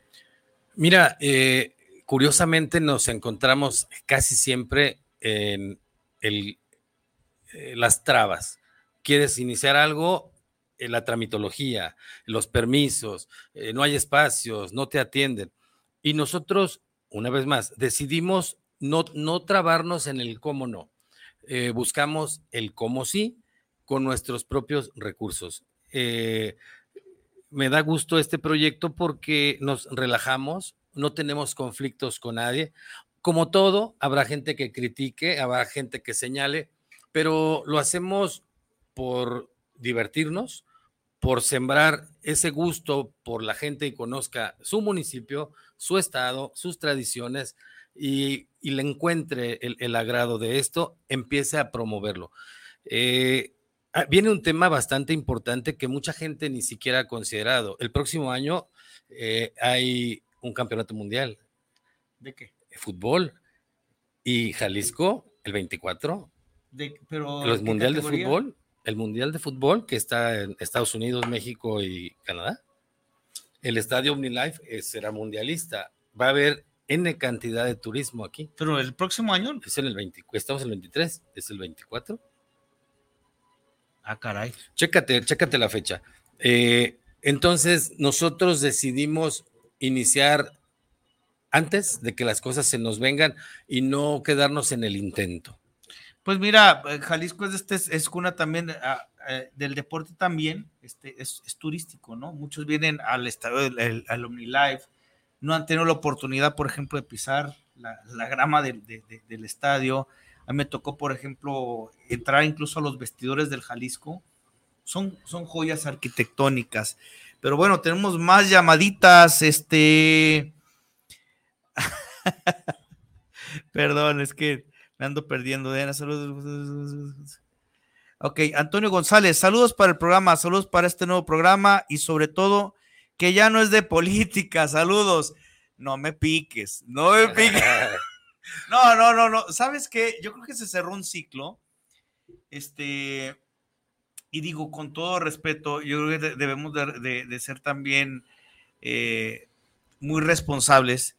Mira, eh, curiosamente nos encontramos casi siempre en el, eh, las trabas. Quieres iniciar algo, en la tramitología, los permisos, eh, no hay espacios, no te atienden. Y nosotros, una vez más, decidimos no, no trabarnos en el cómo no. Eh, buscamos el cómo sí con nuestros propios recursos. Eh, me da gusto este proyecto porque nos relajamos, no tenemos conflictos con nadie. Como todo, habrá gente que critique, habrá gente que señale, pero lo hacemos por divertirnos, por sembrar ese gusto por la gente y conozca su municipio, su estado, sus tradiciones, y, le encuentre el, agrado de esto, empiece a promoverlo. Eh, ah, viene un tema bastante importante que mucha gente ni siquiera ha considerado. El próximo año eh, hay un campeonato mundial. ¿De qué? De fútbol. Y Jalisco, el 24. De, pero el mundial de fútbol. El mundial de fútbol que está en Estados Unidos, México y Canadá. El estadio OmniLife eh, será mundialista. Va a haber N cantidad de turismo aquí. Pero el próximo año. Es en el 20, estamos en el 23, es el 24. Ah, caray. Chécate, chécate la fecha. Eh, entonces, nosotros decidimos iniciar antes de que las cosas se nos vengan y no quedarnos en el intento. Pues mira, eh, Jalisco es, este, es cuna también, eh, del deporte también este, es, turístico, ¿no? Muchos vienen al estadio, al OmniLife, no han tenido la oportunidad, por ejemplo, de pisar la, grama del estadio. A mí me tocó, por ejemplo, entrar incluso a los vestidores del Jalisco. Son, son joyas arquitectónicas. Pero bueno, tenemos más llamaditas. Este. Perdón, es que me ando perdiendo. Diana, saludos. Ok, Antonio González, saludos para el programa, saludos para este nuevo programa y sobre todo que ya no es de política, saludos. No me piques, no me piques. No, no, no, no. ¿Sabes qué? Yo creo que se cerró un ciclo. Este, y digo, con todo respeto, yo creo que debemos de, ser también eh, muy responsables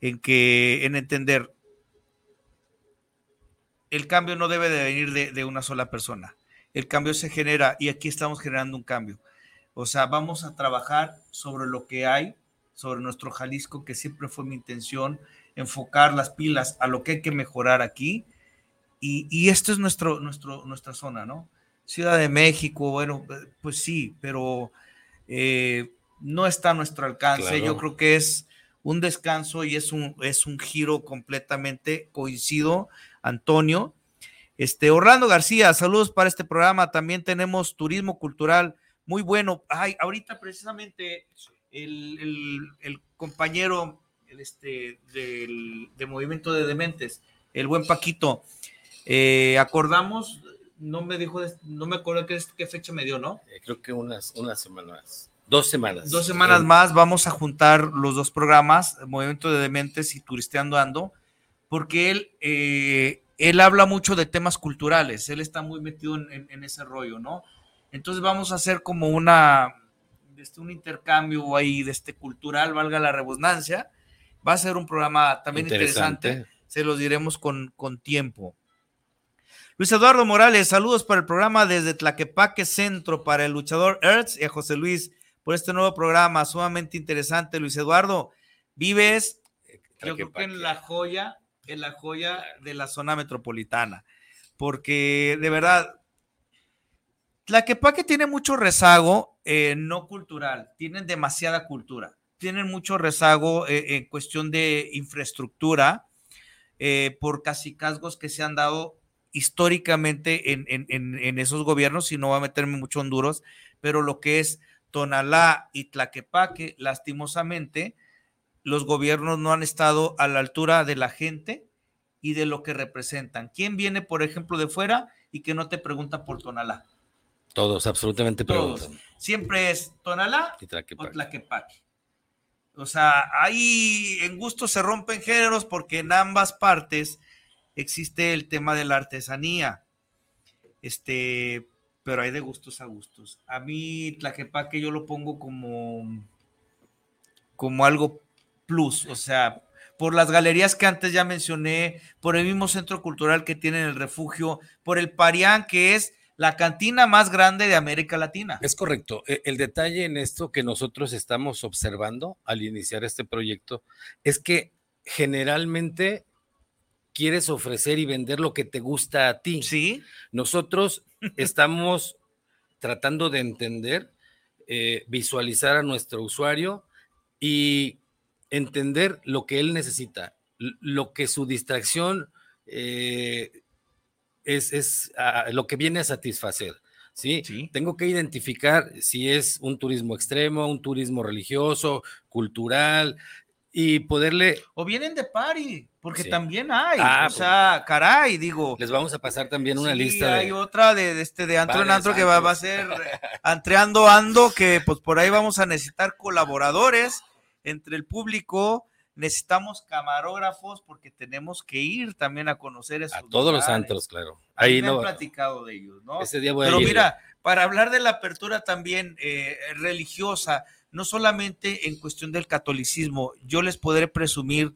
en que, en entender, el cambio no debe de venir de, una sola persona. El cambio se genera y aquí estamos generando un cambio. O sea, vamos a trabajar sobre lo que hay, sobre nuestro Jalisco, que siempre fue mi intención, enfocar las pilas a lo que hay que mejorar aquí. Y, esto es nuestro, nuestro, nuestra zona, ¿no? Ciudad de México, bueno, pues sí, pero eh, no está a nuestro alcance. Yo creo que es un descanso y es un, es un giro completamente coincido, Antonio. Este, Orlando García, saludos para este programa. También tenemos turismo cultural muy bueno. Ay, ahorita precisamente el, el compañero este, del, movimiento de dementes, el buen Paquito. Eh, acordamos, no me dijo, no me acuerdo qué, qué fecha me dio, ¿no? Eh, creo que unas, unas semanas. Dos semanas. Dos semanas más vamos a juntar los dos programas, Movimiento de Dementes y Turisteando Ando, porque él, eh, él habla mucho de temas culturales, él está muy metido en, en, ese rollo, ¿no? Entonces vamos a hacer como una, este, un intercambio ahí de este cultural, valga la redundancia, Va a ser un programa también interesante. Se los diremos con, con tiempo. Luis Eduardo Morales, saludos para el programa desde Tlaquepaque Centro para el luchador Ertz y a José Luis por este nuevo programa sumamente interesante. Luis Eduardo, vives, yo creo que en la joya, en la joya de la zona metropolitana, porque de verdad, Tlaquepaque tiene mucho rezago eh, no cultural, tienen demasiada cultura tienen mucho rezago eh, en cuestión de infraestructura eh, por casicazgos que se han dado históricamente en, esos gobiernos, y no voy a meterme mucho en duros, pero lo que es Tonalá y Tlaquepaque, lastimosamente, los gobiernos no han estado a la altura de la gente y de lo que representan. ¿Quién viene, por ejemplo, de fuera y que no te pregunta por Tonalá? Todos, absolutamente Todos. Siempre es Tonalá y o Tlaquepaque. O sea, ahí en gusto se rompen géneros porque en ambas partes existe el tema de la artesanía. Este, pero hay de gustos a gustos. A mí Tlaquepaque yo lo pongo como como algo plus, o sea, por las galerías que antes ya mencioné, por el mismo centro cultural que tiene el refugio, por el Parián que es la cantina más grande de América Latina. Es correcto. E, el detalle en esto que nosotros estamos observando al iniciar este proyecto es que generalmente quieres ofrecer y vender lo que te gusta a ti. Sí. Nosotros estamos tratando de entender, eh, visualizar a nuestro usuario y entender lo que él necesita, lo que su distracción eh, es, ah, lo que viene a satisfacer. ¿sí? Tengo que identificar si es un turismo extremo, un turismo religioso, cultural, y poderle... O vienen de party, porque también hay. Ah, o pues, sea, caray, digo. Les vamos a pasar también una lista. Hay otra de, este de antro en antro que va, va, a ser Antreando Ando, que pues por ahí vamos a necesitar colaboradores entre el público necesitamos camarógrafos porque tenemos que ir también a conocer esos A todos los antros, claro. Ahí no, he platicado de ellos, ¿no? Ese día voy Pero mira, para hablar de la apertura también eh, religiosa, no solamente en cuestión del catolicismo, yo les podré presumir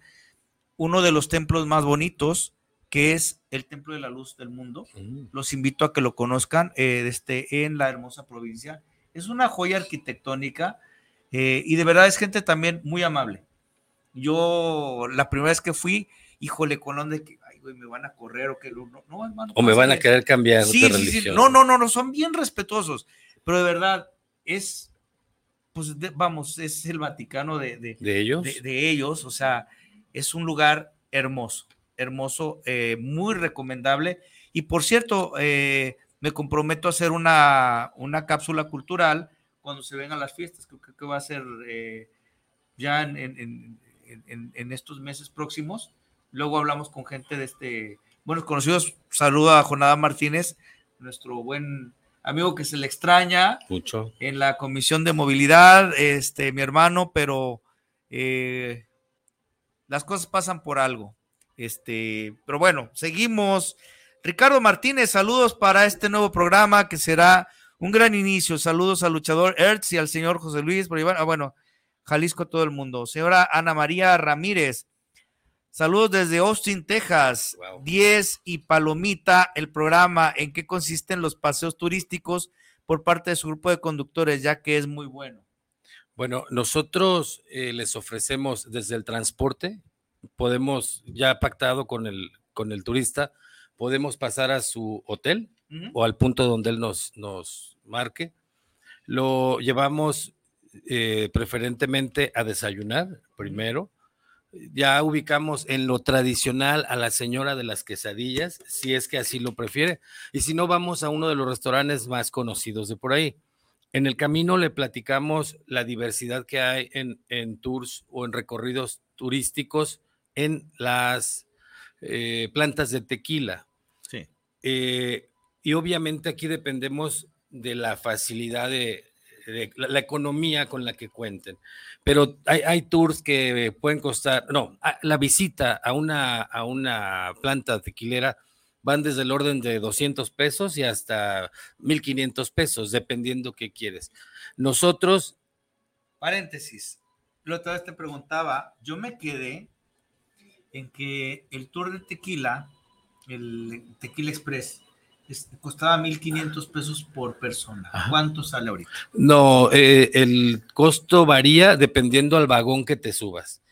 uno de los templos más bonitos, que es el Templo de la Luz del Mundo. Mm. Los invito a que lo conozcan eh, este, en la hermosa provincia. Es una joya arquitectónica eh, y de verdad es gente también muy amable yo la primera vez que fui híjole, con de que, ay, güey, me van a correr o que no, no hermano. O me van a querer cambiar sí, de sí, religión. Sí, no, no, no, no, son bien respetuosos, pero de verdad es, pues vamos, es el Vaticano de, de, ¿De ellos. De, ellos, o sea, es un lugar hermoso, hermoso, eh, muy recomendable. Y por cierto, eh, me comprometo a hacer una, una cápsula cultural cuando se vengan las fiestas, creo que, va a ser eh, ya en, en, en, en, estos meses próximos. Luego hablamos con gente de este, buenos conocidos. Saludo a Jonada Martínez, nuestro buen amigo que se le extraña mucho en la comisión de movilidad, este, mi hermano, pero eh, las cosas pasan por algo. Este, pero bueno, seguimos. Ricardo Martínez, saludos para este nuevo programa que será un gran inicio. Saludos al luchador Ertz y al señor José Luis. Ah, bueno, Jalisco, todo el mundo. Señora Ana María Ramírez, saludos desde Austin, Texas. 10 y Palomita, el programa, ¿en qué consisten los paseos turísticos por parte de su grupo de conductores, ya que es muy bueno? Bueno, nosotros eh, les ofrecemos desde el transporte, podemos, ya pactado con el, con el turista, podemos pasar a su hotel o al punto donde él nos, nos marque. Lo llevamos eh, preferentemente a desayunar primero. Ya ubicamos en lo tradicional a la señora de las quesadillas, si es que así lo prefiere. Y si no, vamos a uno de los restaurantes más conocidos de por ahí. En el camino le platicamos la diversidad que hay en, en tours o en recorridos turísticos en las eh, plantas de tequila. Sí. Eh, y obviamente aquí dependemos de la facilidad de, la, economía con la que cuenten. Pero hay, tours que pueden costar, no, la visita a una, a una planta tequilera van desde el orden de 200 pesos y hasta 1500 pesos, dependiendo qué quieres. Nosotros... Paréntesis, la otra vez te preguntaba, yo me quedé en que el tour de tequila, el Tequila Express, costaba 1.500 pesos por persona. ¿Cuánto sale ahorita? No, eh, el costo varía dependiendo al vagón que te subas.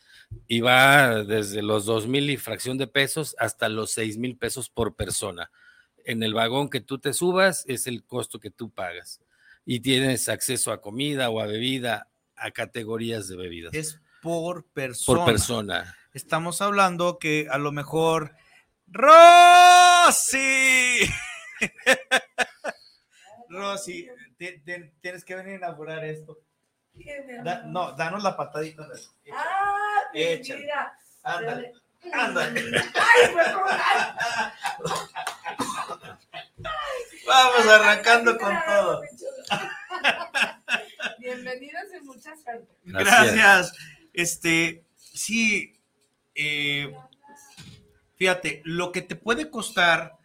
Y va desde los 2.000 y fracción de pesos hasta los 6.000 pesos por persona. En el vagón que tú te subas es el costo que tú pagas. Y tienes acceso a comida o a bebida, a categorías de bebidas. Es por persona. Por persona. Estamos hablando que a lo mejor... ¡Rosy! Rosy, tienes que venir a inaugurar esto. no, danos la patadita. Ah, Échale. Ándale. Ándale. Vamos arrancando con todo. Bienvenidos y muchas gracias. Gracias. Este, sí, eh, fíjate, lo que te puede costar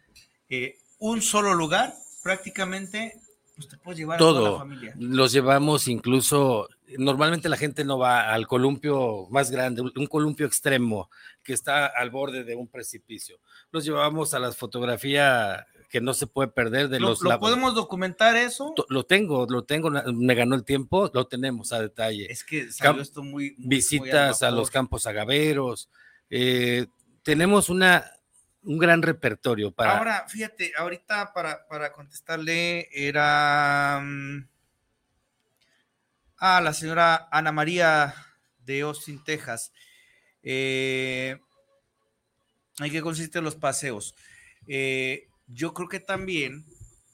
eh, un solo lugar, prácticamente, pues te puedes llevar Todo. a toda la familia. Los llevamos incluso, normalmente la gente no va al columpio más grande, un columpio extremo que está al borde de un precipicio. Los llevamos a la fotografía que no se puede perder de ¿Lo, los ¿Lo podemos documentar eso? Lo tengo, lo tengo, me ganó el tiempo, lo tenemos a detalle. Es que salió esto muy... muy visitas a los campos agaveros. Eh, tenemos una un gran repertorio para. Ahora, fíjate, ahorita para, para contestarle era mm, a la señora Ana María de Austin, Texas. Eh, ¿En qué consisten los paseos? Eh, yo creo que también,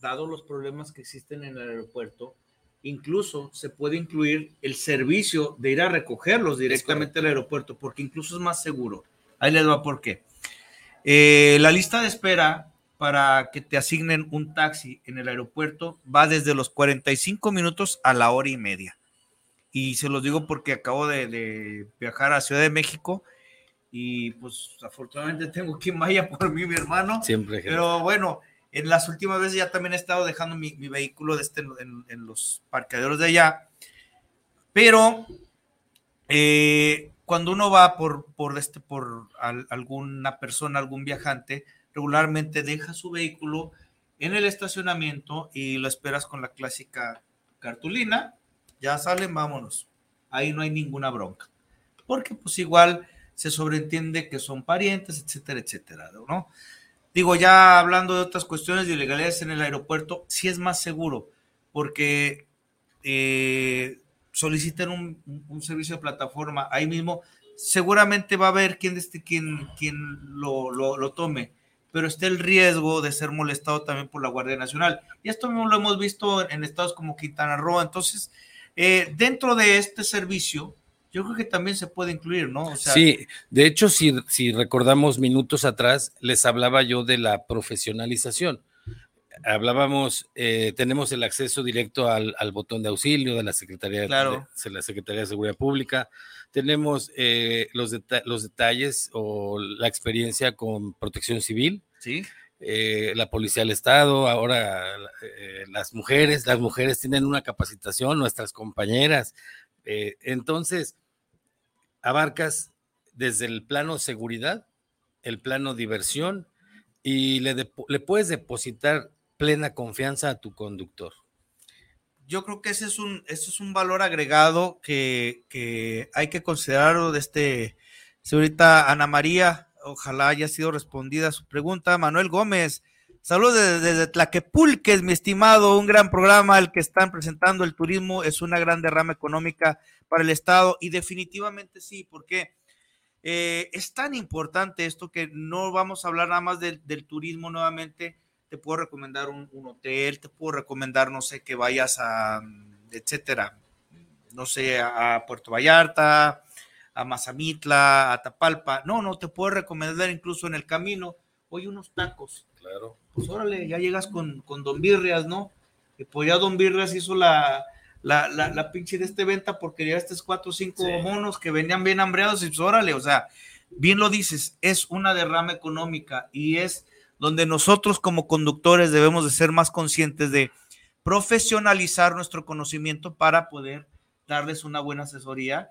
dado los problemas que existen en el aeropuerto, incluso se puede incluir el servicio de ir a recogerlos directamente al aeropuerto, porque incluso es más seguro. Ahí les va por qué. Eh, la lista de espera para que te asignen un taxi en el aeropuerto va desde los 45 minutos a la hora y media. Y se los digo porque acabo de, viajar a Ciudad de México y pues afortunadamente tengo quien vaya por mí, mi hermano. Siempre. Pero bueno, en las últimas veces ya también he estado dejando mi, vehículo de este, en, los parqueaderos de allá. Pero eh, cuando uno va por, por, este, por alguna persona, algún viajante, regularmente deja su vehículo en el estacionamiento y lo esperas con la clásica cartulina, ya salen, vámonos. Ahí no hay ninguna bronca. Porque pues igual se sobreentiende que son parientes, etcétera, etcétera, ¿no? Digo, ya hablando de otras cuestiones de ilegalidades en el aeropuerto, sí es más seguro, porque eh, soliciten un, servicio de plataforma ahí mismo, seguramente va a haber quien, este, quien, quien lo, lo, tome, pero está el riesgo de ser molestado también por la Guardia Nacional. Y esto mismo lo hemos visto en estados como Quintana Roo. Entonces, eh, dentro de este servicio, yo creo que también se puede incluir, ¿no? Sí, de hecho, si, si recordamos minutos atrás, les hablaba yo de la profesionalización hablábamos, eh, tenemos el acceso directo al, al, botón de auxilio de la Secretaría, claro. de, la Secretaría de Seguridad Pública, tenemos eh, los, deta los detalles o la experiencia con protección civil, ¿Sí? eh, la Policía del Estado, ahora eh, las mujeres, las mujeres tienen una capacitación, nuestras compañeras. eh, entonces, abarcas desde el plano seguridad, el plano diversión, y le, le puedes depositar plena confianza a tu conductor. Yo creo que ese es un, es un valor agregado que, hay que considerarlo de este, señorita Ana María, ojalá haya sido respondida su pregunta. Manuel Gómez, saludos desde, desde Tlaquepulques, mi estimado, un gran programa el que están presentando el turismo, es una gran derrama económica para el Estado y definitivamente sí, porque eh, es tan importante esto que no vamos a hablar nada más del turismo nuevamente, te puedo recomendar un, un, hotel, te puedo recomendar, no sé, que vayas a, etcétera, no sé, a Puerto Vallarta, a Mazamitla, a Tapalpa. No, no, te puedo recomendar incluso en el camino, oye, unos tacos. Claro. Pues órale, ya llegas con, con Don Birrias, ¿no? Que pues ya Don Birrias hizo la, la, la, la pinche de este venta porque ya estos cuatro o cinco sí. monos que venían bien hambreados y pues órale, o sea, bien lo dices, es una derrama económica y es donde nosotros como conductores debemos de ser más conscientes de profesionalizar nuestro conocimiento para poder darles una buena asesoría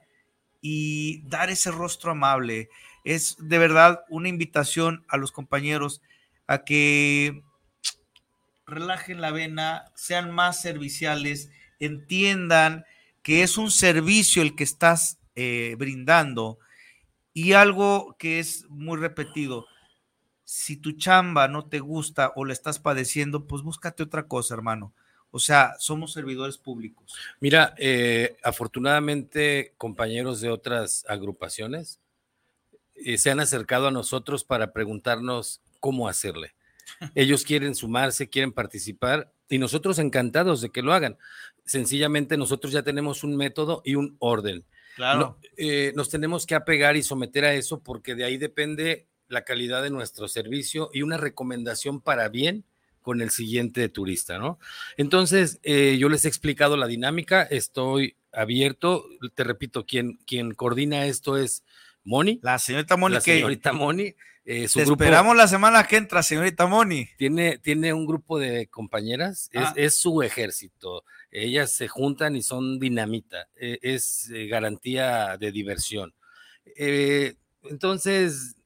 y dar ese rostro amable. Es de verdad una invitación a los compañeros a que relajen la vena, sean más serviciales, entiendan que es un servicio el que estás eh, brindando y algo que es muy repetido si tu chamba no te gusta o le estás padeciendo, pues búscate otra cosa, hermano. O sea, somos servidores públicos. Mira, eh, afortunadamente compañeros de otras agrupaciones eh, se han acercado a nosotros para preguntarnos cómo hacerle. Ellos quieren sumarse, quieren participar y nosotros encantados de que lo hagan. Sencillamente nosotros ya tenemos un método y un orden. Claro. No, eh, nos tenemos que apegar y someter a eso porque de ahí depende la calidad de nuestro servicio y una recomendación para bien con el siguiente turista, ¿no? Entonces, eh, yo les he explicado la dinámica, estoy abierto, te repito, quien, quien coordina esto es Moni. La señorita Moni. La señorita Moni. Eh, su te grupo esperamos la semana que entra, señorita Moni. Tiene, tiene un grupo de compañeras, ah. es, es, su ejército. Ellas se juntan y son dinamita, eh, es garantía de diversión. Eh, entonces,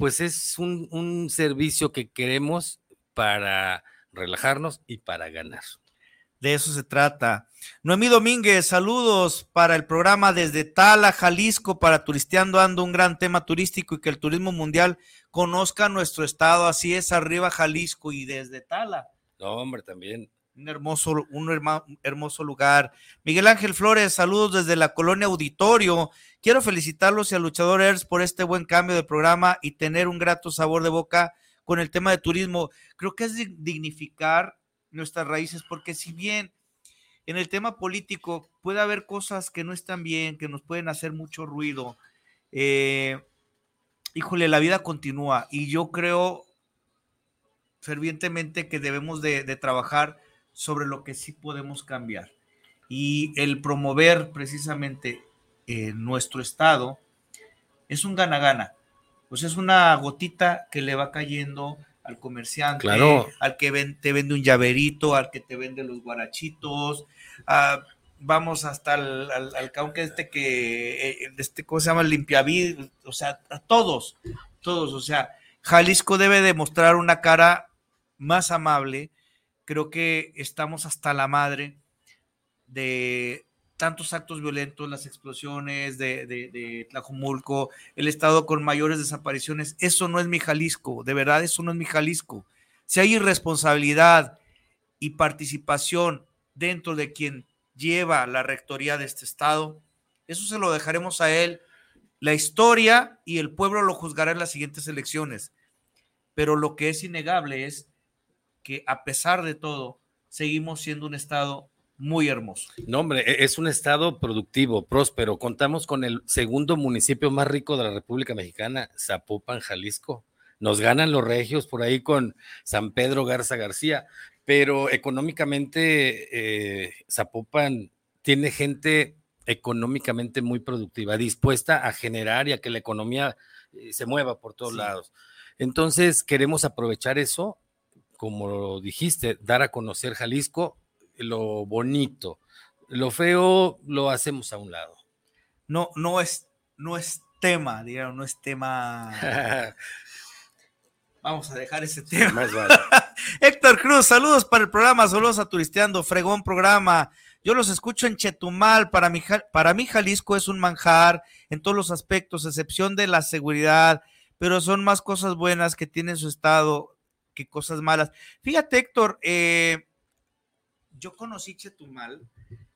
pues es un, un, servicio que queremos para relajarnos y para ganar. De eso se trata. Noemí Domínguez, saludos para el programa desde Tala, Jalisco, para Turisteando Ando, un gran tema turístico y que el turismo mundial conozca nuestro estado. Así es, arriba Jalisco y desde Tala. No, hombre, también. Un hermoso, un hermoso lugar. Miguel Ángel Flores, saludos desde la colonia Auditorio. Quiero felicitarlos y al luchador Ers por este buen cambio de programa y tener un grato sabor de boca con el tema de turismo. Creo que es dignificar nuestras raíces, porque si bien en el tema político puede haber cosas que no están bien, que nos pueden hacer mucho ruido, eh, híjole, la vida continúa y yo creo fervientemente que debemos de, de trabajar sobre lo que sí podemos cambiar. Y el promover precisamente eh, nuestro estado es un gana-gana. Pues es una gotita que le va cayendo al comerciante, claro. al que ven, te vende un llaverito, al que te vende los guarachitos, a, vamos hasta al, al, al caunque este que, eh, este, ¿cómo se llama? Limpiavid, o sea, a todos, todos, o sea, Jalisco debe demostrar una cara más amable, creo que estamos hasta la madre de tantos actos violentos, las explosiones de, de, de, Tlajumulco, el estado con mayores desapariciones. Eso no es mi Jalisco, de verdad, eso no es mi Jalisco. Si hay irresponsabilidad y participación dentro de quien lleva la rectoría de este estado, eso se lo dejaremos a él. La historia y el pueblo lo juzgará en las siguientes elecciones. Pero lo que es innegable es que a pesar de todo, seguimos siendo un estado muy hermoso. No, hombre, e-, es un estado productivo, próspero. Contamos con el segundo municipio más rico de la República Mexicana, Zapopan, Jalisco. Nos ganan los regios por ahí con San Pedro Garza García, pero económicamente eh, Zapopan tiene gente económicamente muy productiva, dispuesta a generar y a que la economía eh, se mueva por todos sí. lados. Entonces, queremos aprovechar eso, como lo dijiste, dar a conocer Jalisco, lo bonito. Lo feo lo hacemos a un lado. No, no es, no es tema, digamos, no es tema. Vamos a dejar ese tema. Más vale. Héctor Cruz, saludos para el programa Saludos a Turisteando, fregón programa. Yo los escucho en Chetumal, para mí, para mí Jalisco es un manjar en todos los aspectos, excepción de la seguridad, pero son más cosas buenas que tiene su estado cosas malas. Fíjate, Héctor, eh, yo conocí Chetumal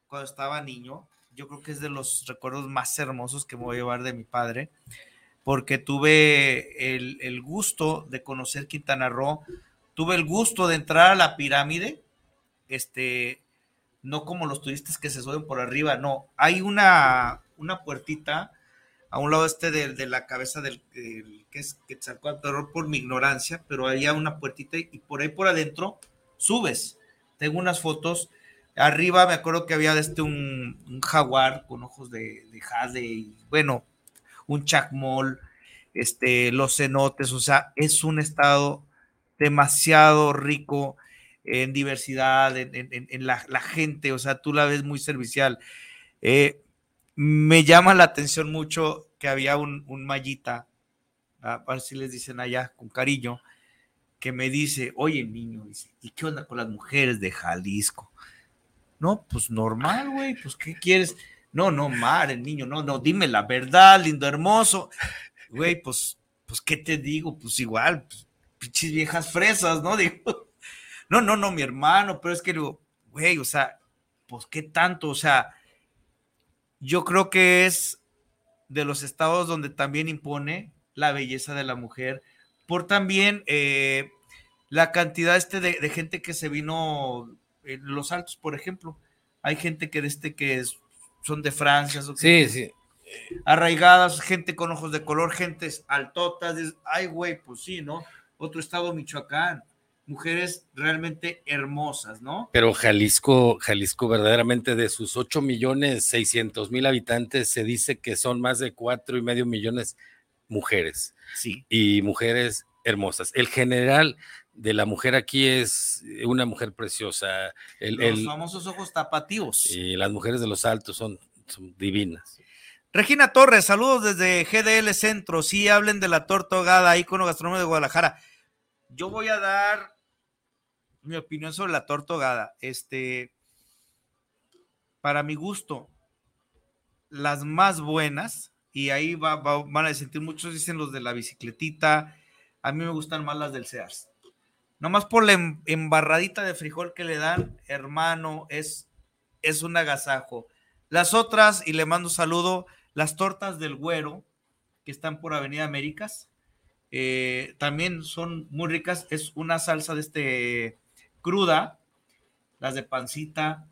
cuando estaba niño. Yo creo que es de los recuerdos más hermosos que me voy a llevar de mi padre, porque tuve el, el gusto de conocer Quintana Roo, tuve el gusto de entrar a la pirámide, este, no como los turistas que se suben por arriba, no, hay una, una puertita a un lado este de, de la cabeza del, del, que es Quetzalcóatl, por mi ignorancia, pero había una puertita y por ahí por adentro subes tengo unas fotos. Arriba me acuerdo que había este un, jaguar con ojos de, de, jade y bueno, un chacmol, este, los cenotes, o sea, es un estado demasiado rico en diversidad, en la, la, gente, o sea, tú la ves muy servicial. Eh, me llama la atención mucho que había un, un mallita, a ver si les dicen allá con cariño, que me dice, oye niño, dice, ¿y qué onda con las mujeres de Jalisco? No, pues normal, güey, pues ¿qué quieres? No, no, mar, el niño, no, no, dime la verdad, lindo, hermoso. Güey, pues, pues, ¿qué te digo? Pues igual, pues, pinches viejas fresas, ¿no? Digo, no, no, no, mi hermano, pero es que digo, güey, o sea, pues, ¿qué tanto? O sea, yo creo que es de los estados donde también impone la belleza de la mujer, por también eh, la cantidad este de, de, gente que se vino en los altos, por ejemplo. Hay gente que, este, que es, son de Francia, son sí, sí. arraigadas, gente con ojos de color, gentes altotas. Ay, güey, pues sí, ¿no? Otro estado, Michoacán. Mujeres realmente hermosas, ¿no? Pero Jalisco, Jalisco verdaderamente de sus 8 millones 600 mil habitantes, se dice que son más de 4 y medio millones mujeres. Sí. Y mujeres hermosas. El general de la mujer aquí es una mujer preciosa. El, los el, famosos ojos tapativos. Y las mujeres de los altos son, son, divinas. Regina Torres, saludos desde GDL Centro. Sí, hablen de la torta ahogada, ícono gastronómico de Guadalajara. Yo voy a dar mi opinión sobre la torta ahogada. Este, para mi gusto, las más buenas, y ahí va, va, van a sentir muchos, dicen los de la bicicletita, a mí me gustan más las del Sears. Nomás por la embarradita de frijol que le dan, hermano, es, es un agasajo. Las otras, y le mando un saludo, las tortas del güero, que están por Avenida Américas, eh, también son muy ricas. Es una salsa de este cruda, las de pancita,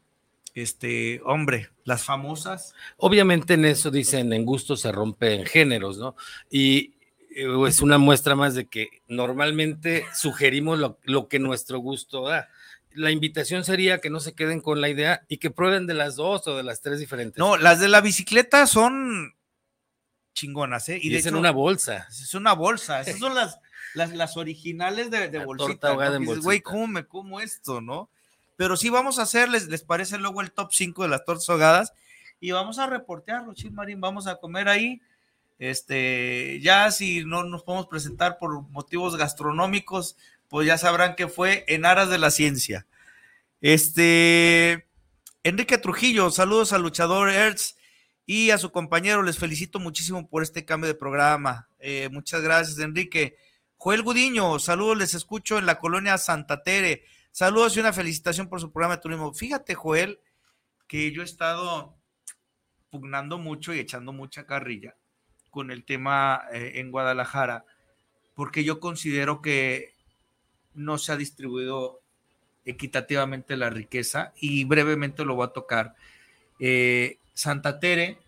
este, hombre, las famosas. Obviamente en eso dicen, en gusto se rompen géneros, ¿no? Y es una muestra más de que normalmente sugerimos lo, lo, que nuestro gusto da. La invitación sería que no se queden con la idea y que prueben de las dos o de las tres diferentes. No, las de la bicicleta son chingonas, ¿eh? Y, y de es hecho, en una bolsa. Es una bolsa. Esas son las, las, las originales de, de bolsita. ¿no? Dices, güey, ¿cómo me como esto, no? Pero sí vamos a hacerles, les parece luego el top 5 de las tortas ahogadas y vamos a reportearlo, Marín, vamos a comer ahí. Este, ya si no nos podemos presentar por motivos gastronómicos, pues ya sabrán que fue en aras de la ciencia. Este, Enrique Trujillo, saludos al luchador Ertz y a su compañero. Les felicito muchísimo por este cambio de programa. Eh, muchas gracias, Enrique. Joel Gudiño, saludos, les escucho en la colonia Santa Tere. Saludos y una felicitación por su programa de turismo. Fíjate, Joel, que yo he estado pugnando mucho y echando mucha carrilla con el tema eh, en Guadalajara, porque yo considero que no se ha distribuido equitativamente la riqueza y brevemente lo voy a tocar. Eh, Santa Tere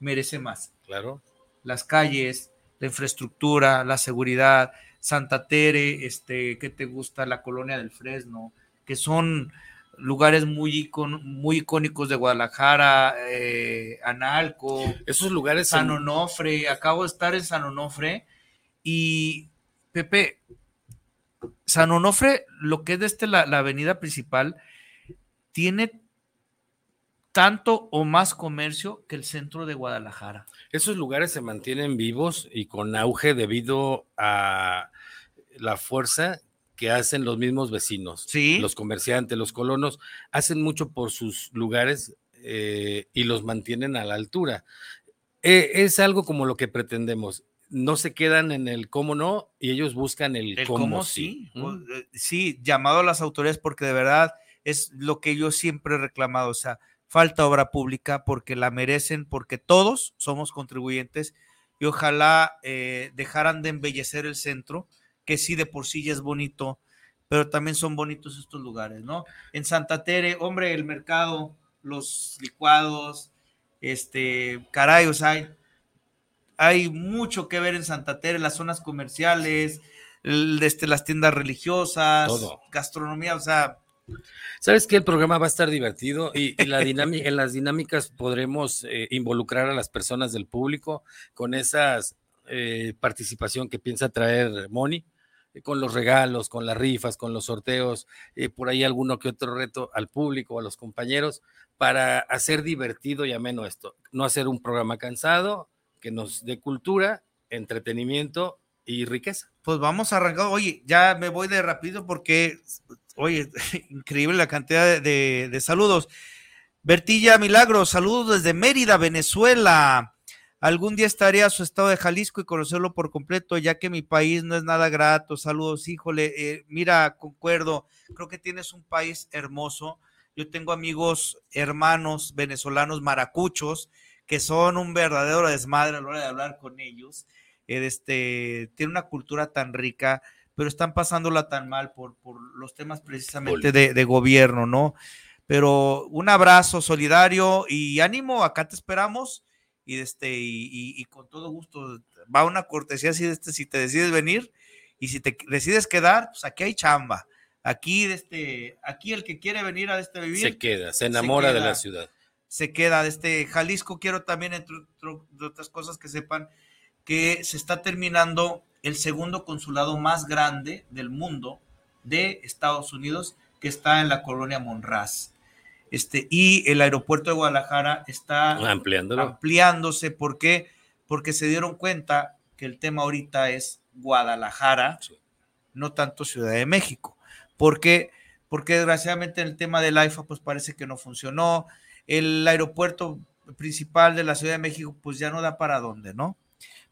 merece más. Claro. Las calles, la infraestructura, la seguridad, Santa Tere, este, ¿qué te gusta? La colonia del Fresno, que son lugares muy, muy icónicos de Guadalajara, eh, Analco. Esos lugares. San Onofre, acabo de estar en San Onofre y Pepe, San Onofre, lo que es desde la, la avenida principal, tiene tanto o más comercio que el centro de Guadalajara. Esos lugares se mantienen vivos y con auge debido a la fuerza que hacen los mismos vecinos, ¿Sí? los comerciantes, los colonos, hacen mucho por sus lugares eh, y los mantienen a la altura. Eh, es algo como lo que pretendemos. No se quedan en el cómo no y ellos buscan el, El cómo, cómo sí. sí. ¿Mm? Eh, Sí, llamado a las autoridades porque de verdad es lo que yo siempre he reclamado, o sea, falta obra pública porque la merecen, porque todos somos contribuyentes y ojalá eh, dejaran de embellecer el centro, que sí de por sí ya es bonito, pero también son bonitos estos lugares, ¿no? En Santa Tere, hombre, el mercado, los licuados, este, caray, o sea, hay, hay mucho que ver en Santa Tere, las zonas comerciales, el- este, las tiendas religiosas, Todo. gastronomía, o sea, Sabes que el programa va a estar divertido y, la dinámica, en las dinámicas podremos eh, involucrar a las personas del público con esa participación que piensa traer Moni, eh, con los regalos, con las rifas, con los sorteos, eh, por ahí alguno que otro reto al público, a los compañeros, para hacer divertido y ameno esto. No hacer un programa cansado, que nos dé cultura, entretenimiento y riqueza. pues vamos a arrancar. Oye, ya me voy de rápido porque, oye, increíble la cantidad de, saludos. Bertilla Milagros, saludos desde Mérida, Venezuela. Algún día estaré a su estado de Jalisco y conocerlo por completo, ya que mi país no es nada grato. Saludos, híjole. eh, mira, concuerdo, creo que tienes un país hermoso. Yo tengo amigos, hermanos venezolanos maracuchos, que son un verdadero desmadre a la hora de hablar con ellos. Este, tiene una cultura tan rica, pero están pasándola tan mal por, por los temas precisamente de, de gobierno, ¿no? Pero un abrazo solidario y ánimo, acá te esperamos y, este, y, y- y con todo gusto va una cortesía así de este, si te decides venir y si te decides quedar, pues aquí hay chamba. Aquí, de este, aquí el que quiere venir a este vivir Se queda, se enamora de queda. la ciudad. se queda de este Jalisco. Quiero también, entre de otras cosas, que sepan que se está terminando el segundo consulado más grande del mundo de Estados Unidos, que está en la colonia Monraz. Este, y el aeropuerto de Guadalajara está Ampliándolo. ampliándose. ¿Por qué? Porque se dieron cuenta que el tema ahorita es Guadalajara, Sí. no tanto Ciudad de México. ¿Por qué? Porque desgraciadamente el tema del AIFA pues parece que no funcionó. El aeropuerto principal de la Ciudad de México pues ya no da para dónde, ¿no?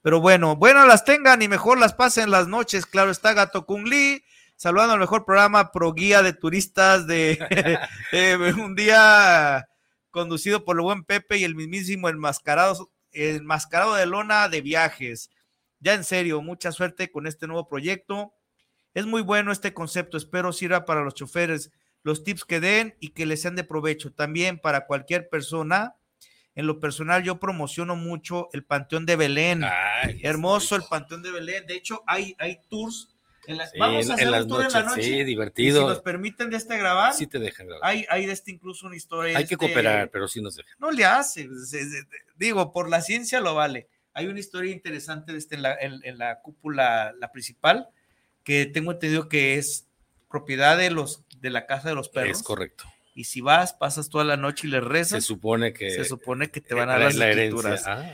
Pero bueno, bueno las tengan y mejor las pasen las noches. Claro está Gato Kung Lee, saludando al mejor programa pro guía de turistas de un día conducido por el buen Pepe y el mismísimo enmascarado, enmascarado de lona de viajes. Ya en serio, mucha suerte con este nuevo proyecto. Es muy bueno este concepto, espero sirva para los choferes, los tips que den y que les sean de provecho. También para cualquier persona. En lo personal, yo promociono mucho el Panteón de Belén. Ay, Hermoso el Panteón de Belén. De hecho, hay, hay tours. En la- Sí, vamos a hacer en un las tour en la noches, noche. sí, Y si divertido. nos permiten de este grabar, Sí te dejan grabar. hay, hay de este incluso una historia. Hay que este, cooperar, pero sí nos dejan. No le hace. pues, es- es- digo, por la ciencia lo vale. Hay una historia interesante de este en, la, en- en la cúpula, la principal, que tengo entendido que es propiedad de los de la casa de los perros. Es correcto. Y si vas, pasas toda la noche y Se rezas, supone que se supone que te van a dar la, las la escrituras. Ah,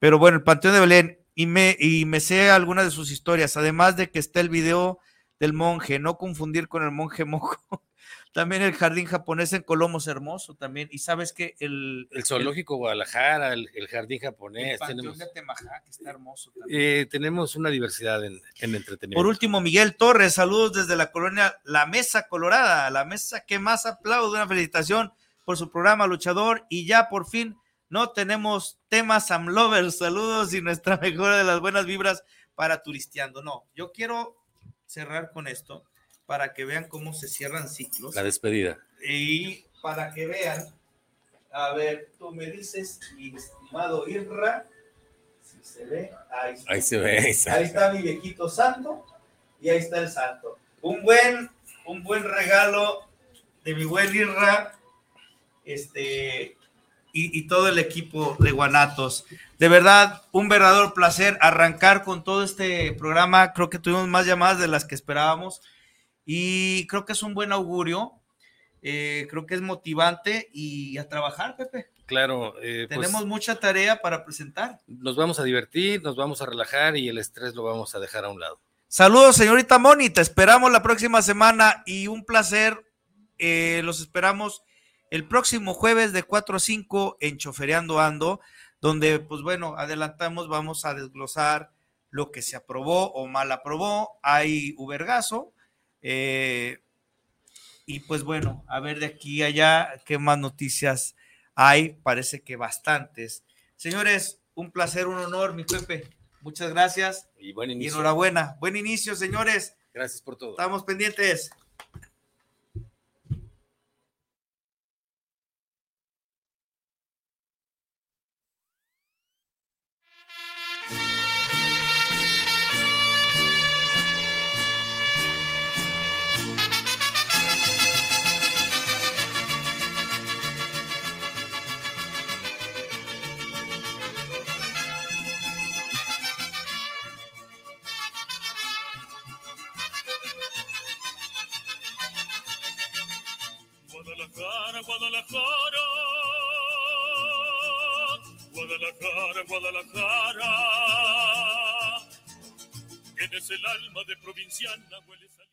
Pero bueno, el Panteón de Belén, y me, y me sé algunas de sus historias, además de que está el video del monje, no confundir con el monje mojo, También el jardín japonés en Colombo es hermoso también. Y sabes que el, El zoológico Guadalajara, el, el jardín el japonés, panteón tenemos, de Atemajac está hermoso también. eh, tenemos una diversidad en, en entretenimiento. Por último, Miguel Torres, saludos desde la colonia La Mesa Colorada, la mesa que más aplaude, una felicitación por su programa Luchador y ya por fin no tenemos temas Sam Lovers, saludos y nuestra mejora de las buenas vibras para turisteando. No, yo quiero cerrar con esto para que vean cómo se cierran ciclos La despedida. y para que vean, a ver, tú me dices, mi estimado Irra, si se ve, ahí está. Ahí se ve. ahí se- Ahí está mi viejito santo y ahí está el santo. Un buen, un buen regalo de mi buen Irra, este, y, y todo el equipo de Guanatos. De verdad, un verdadero placer arrancar con todo este programa. Creo que tuvimos más llamadas de las que esperábamos y creo que es un buen augurio. eh, creo que es motivante y a trabajar, Pepe. Claro, eh, pues, Tenemos mucha tarea para presentar. nos vamos a divertir, nos vamos a relajar y el estrés lo vamos a dejar a un lado. Saludos, señorita Moni. Te esperamos la próxima semana y un placer. eh, los esperamos el próximo jueves de 4 a 5 en Chofereando Ando, donde, pues bueno, adelantamos, vamos a desglosar lo que se aprobó o mal aprobó. Hay Ubergazo. Eh, y pues bueno, a ver de aquí a allá qué más noticias hay. Parece que bastantes. Señores, un placer, un honor, mi Pepe. Muchas gracias. Y buen Y inicio. enhorabuena. Buen inicio, señores. Gracias por todo. Estamos pendientes. Guadalajara, Guadalajara. Guadalajara. Tienes el alma de provinciana, hueles a...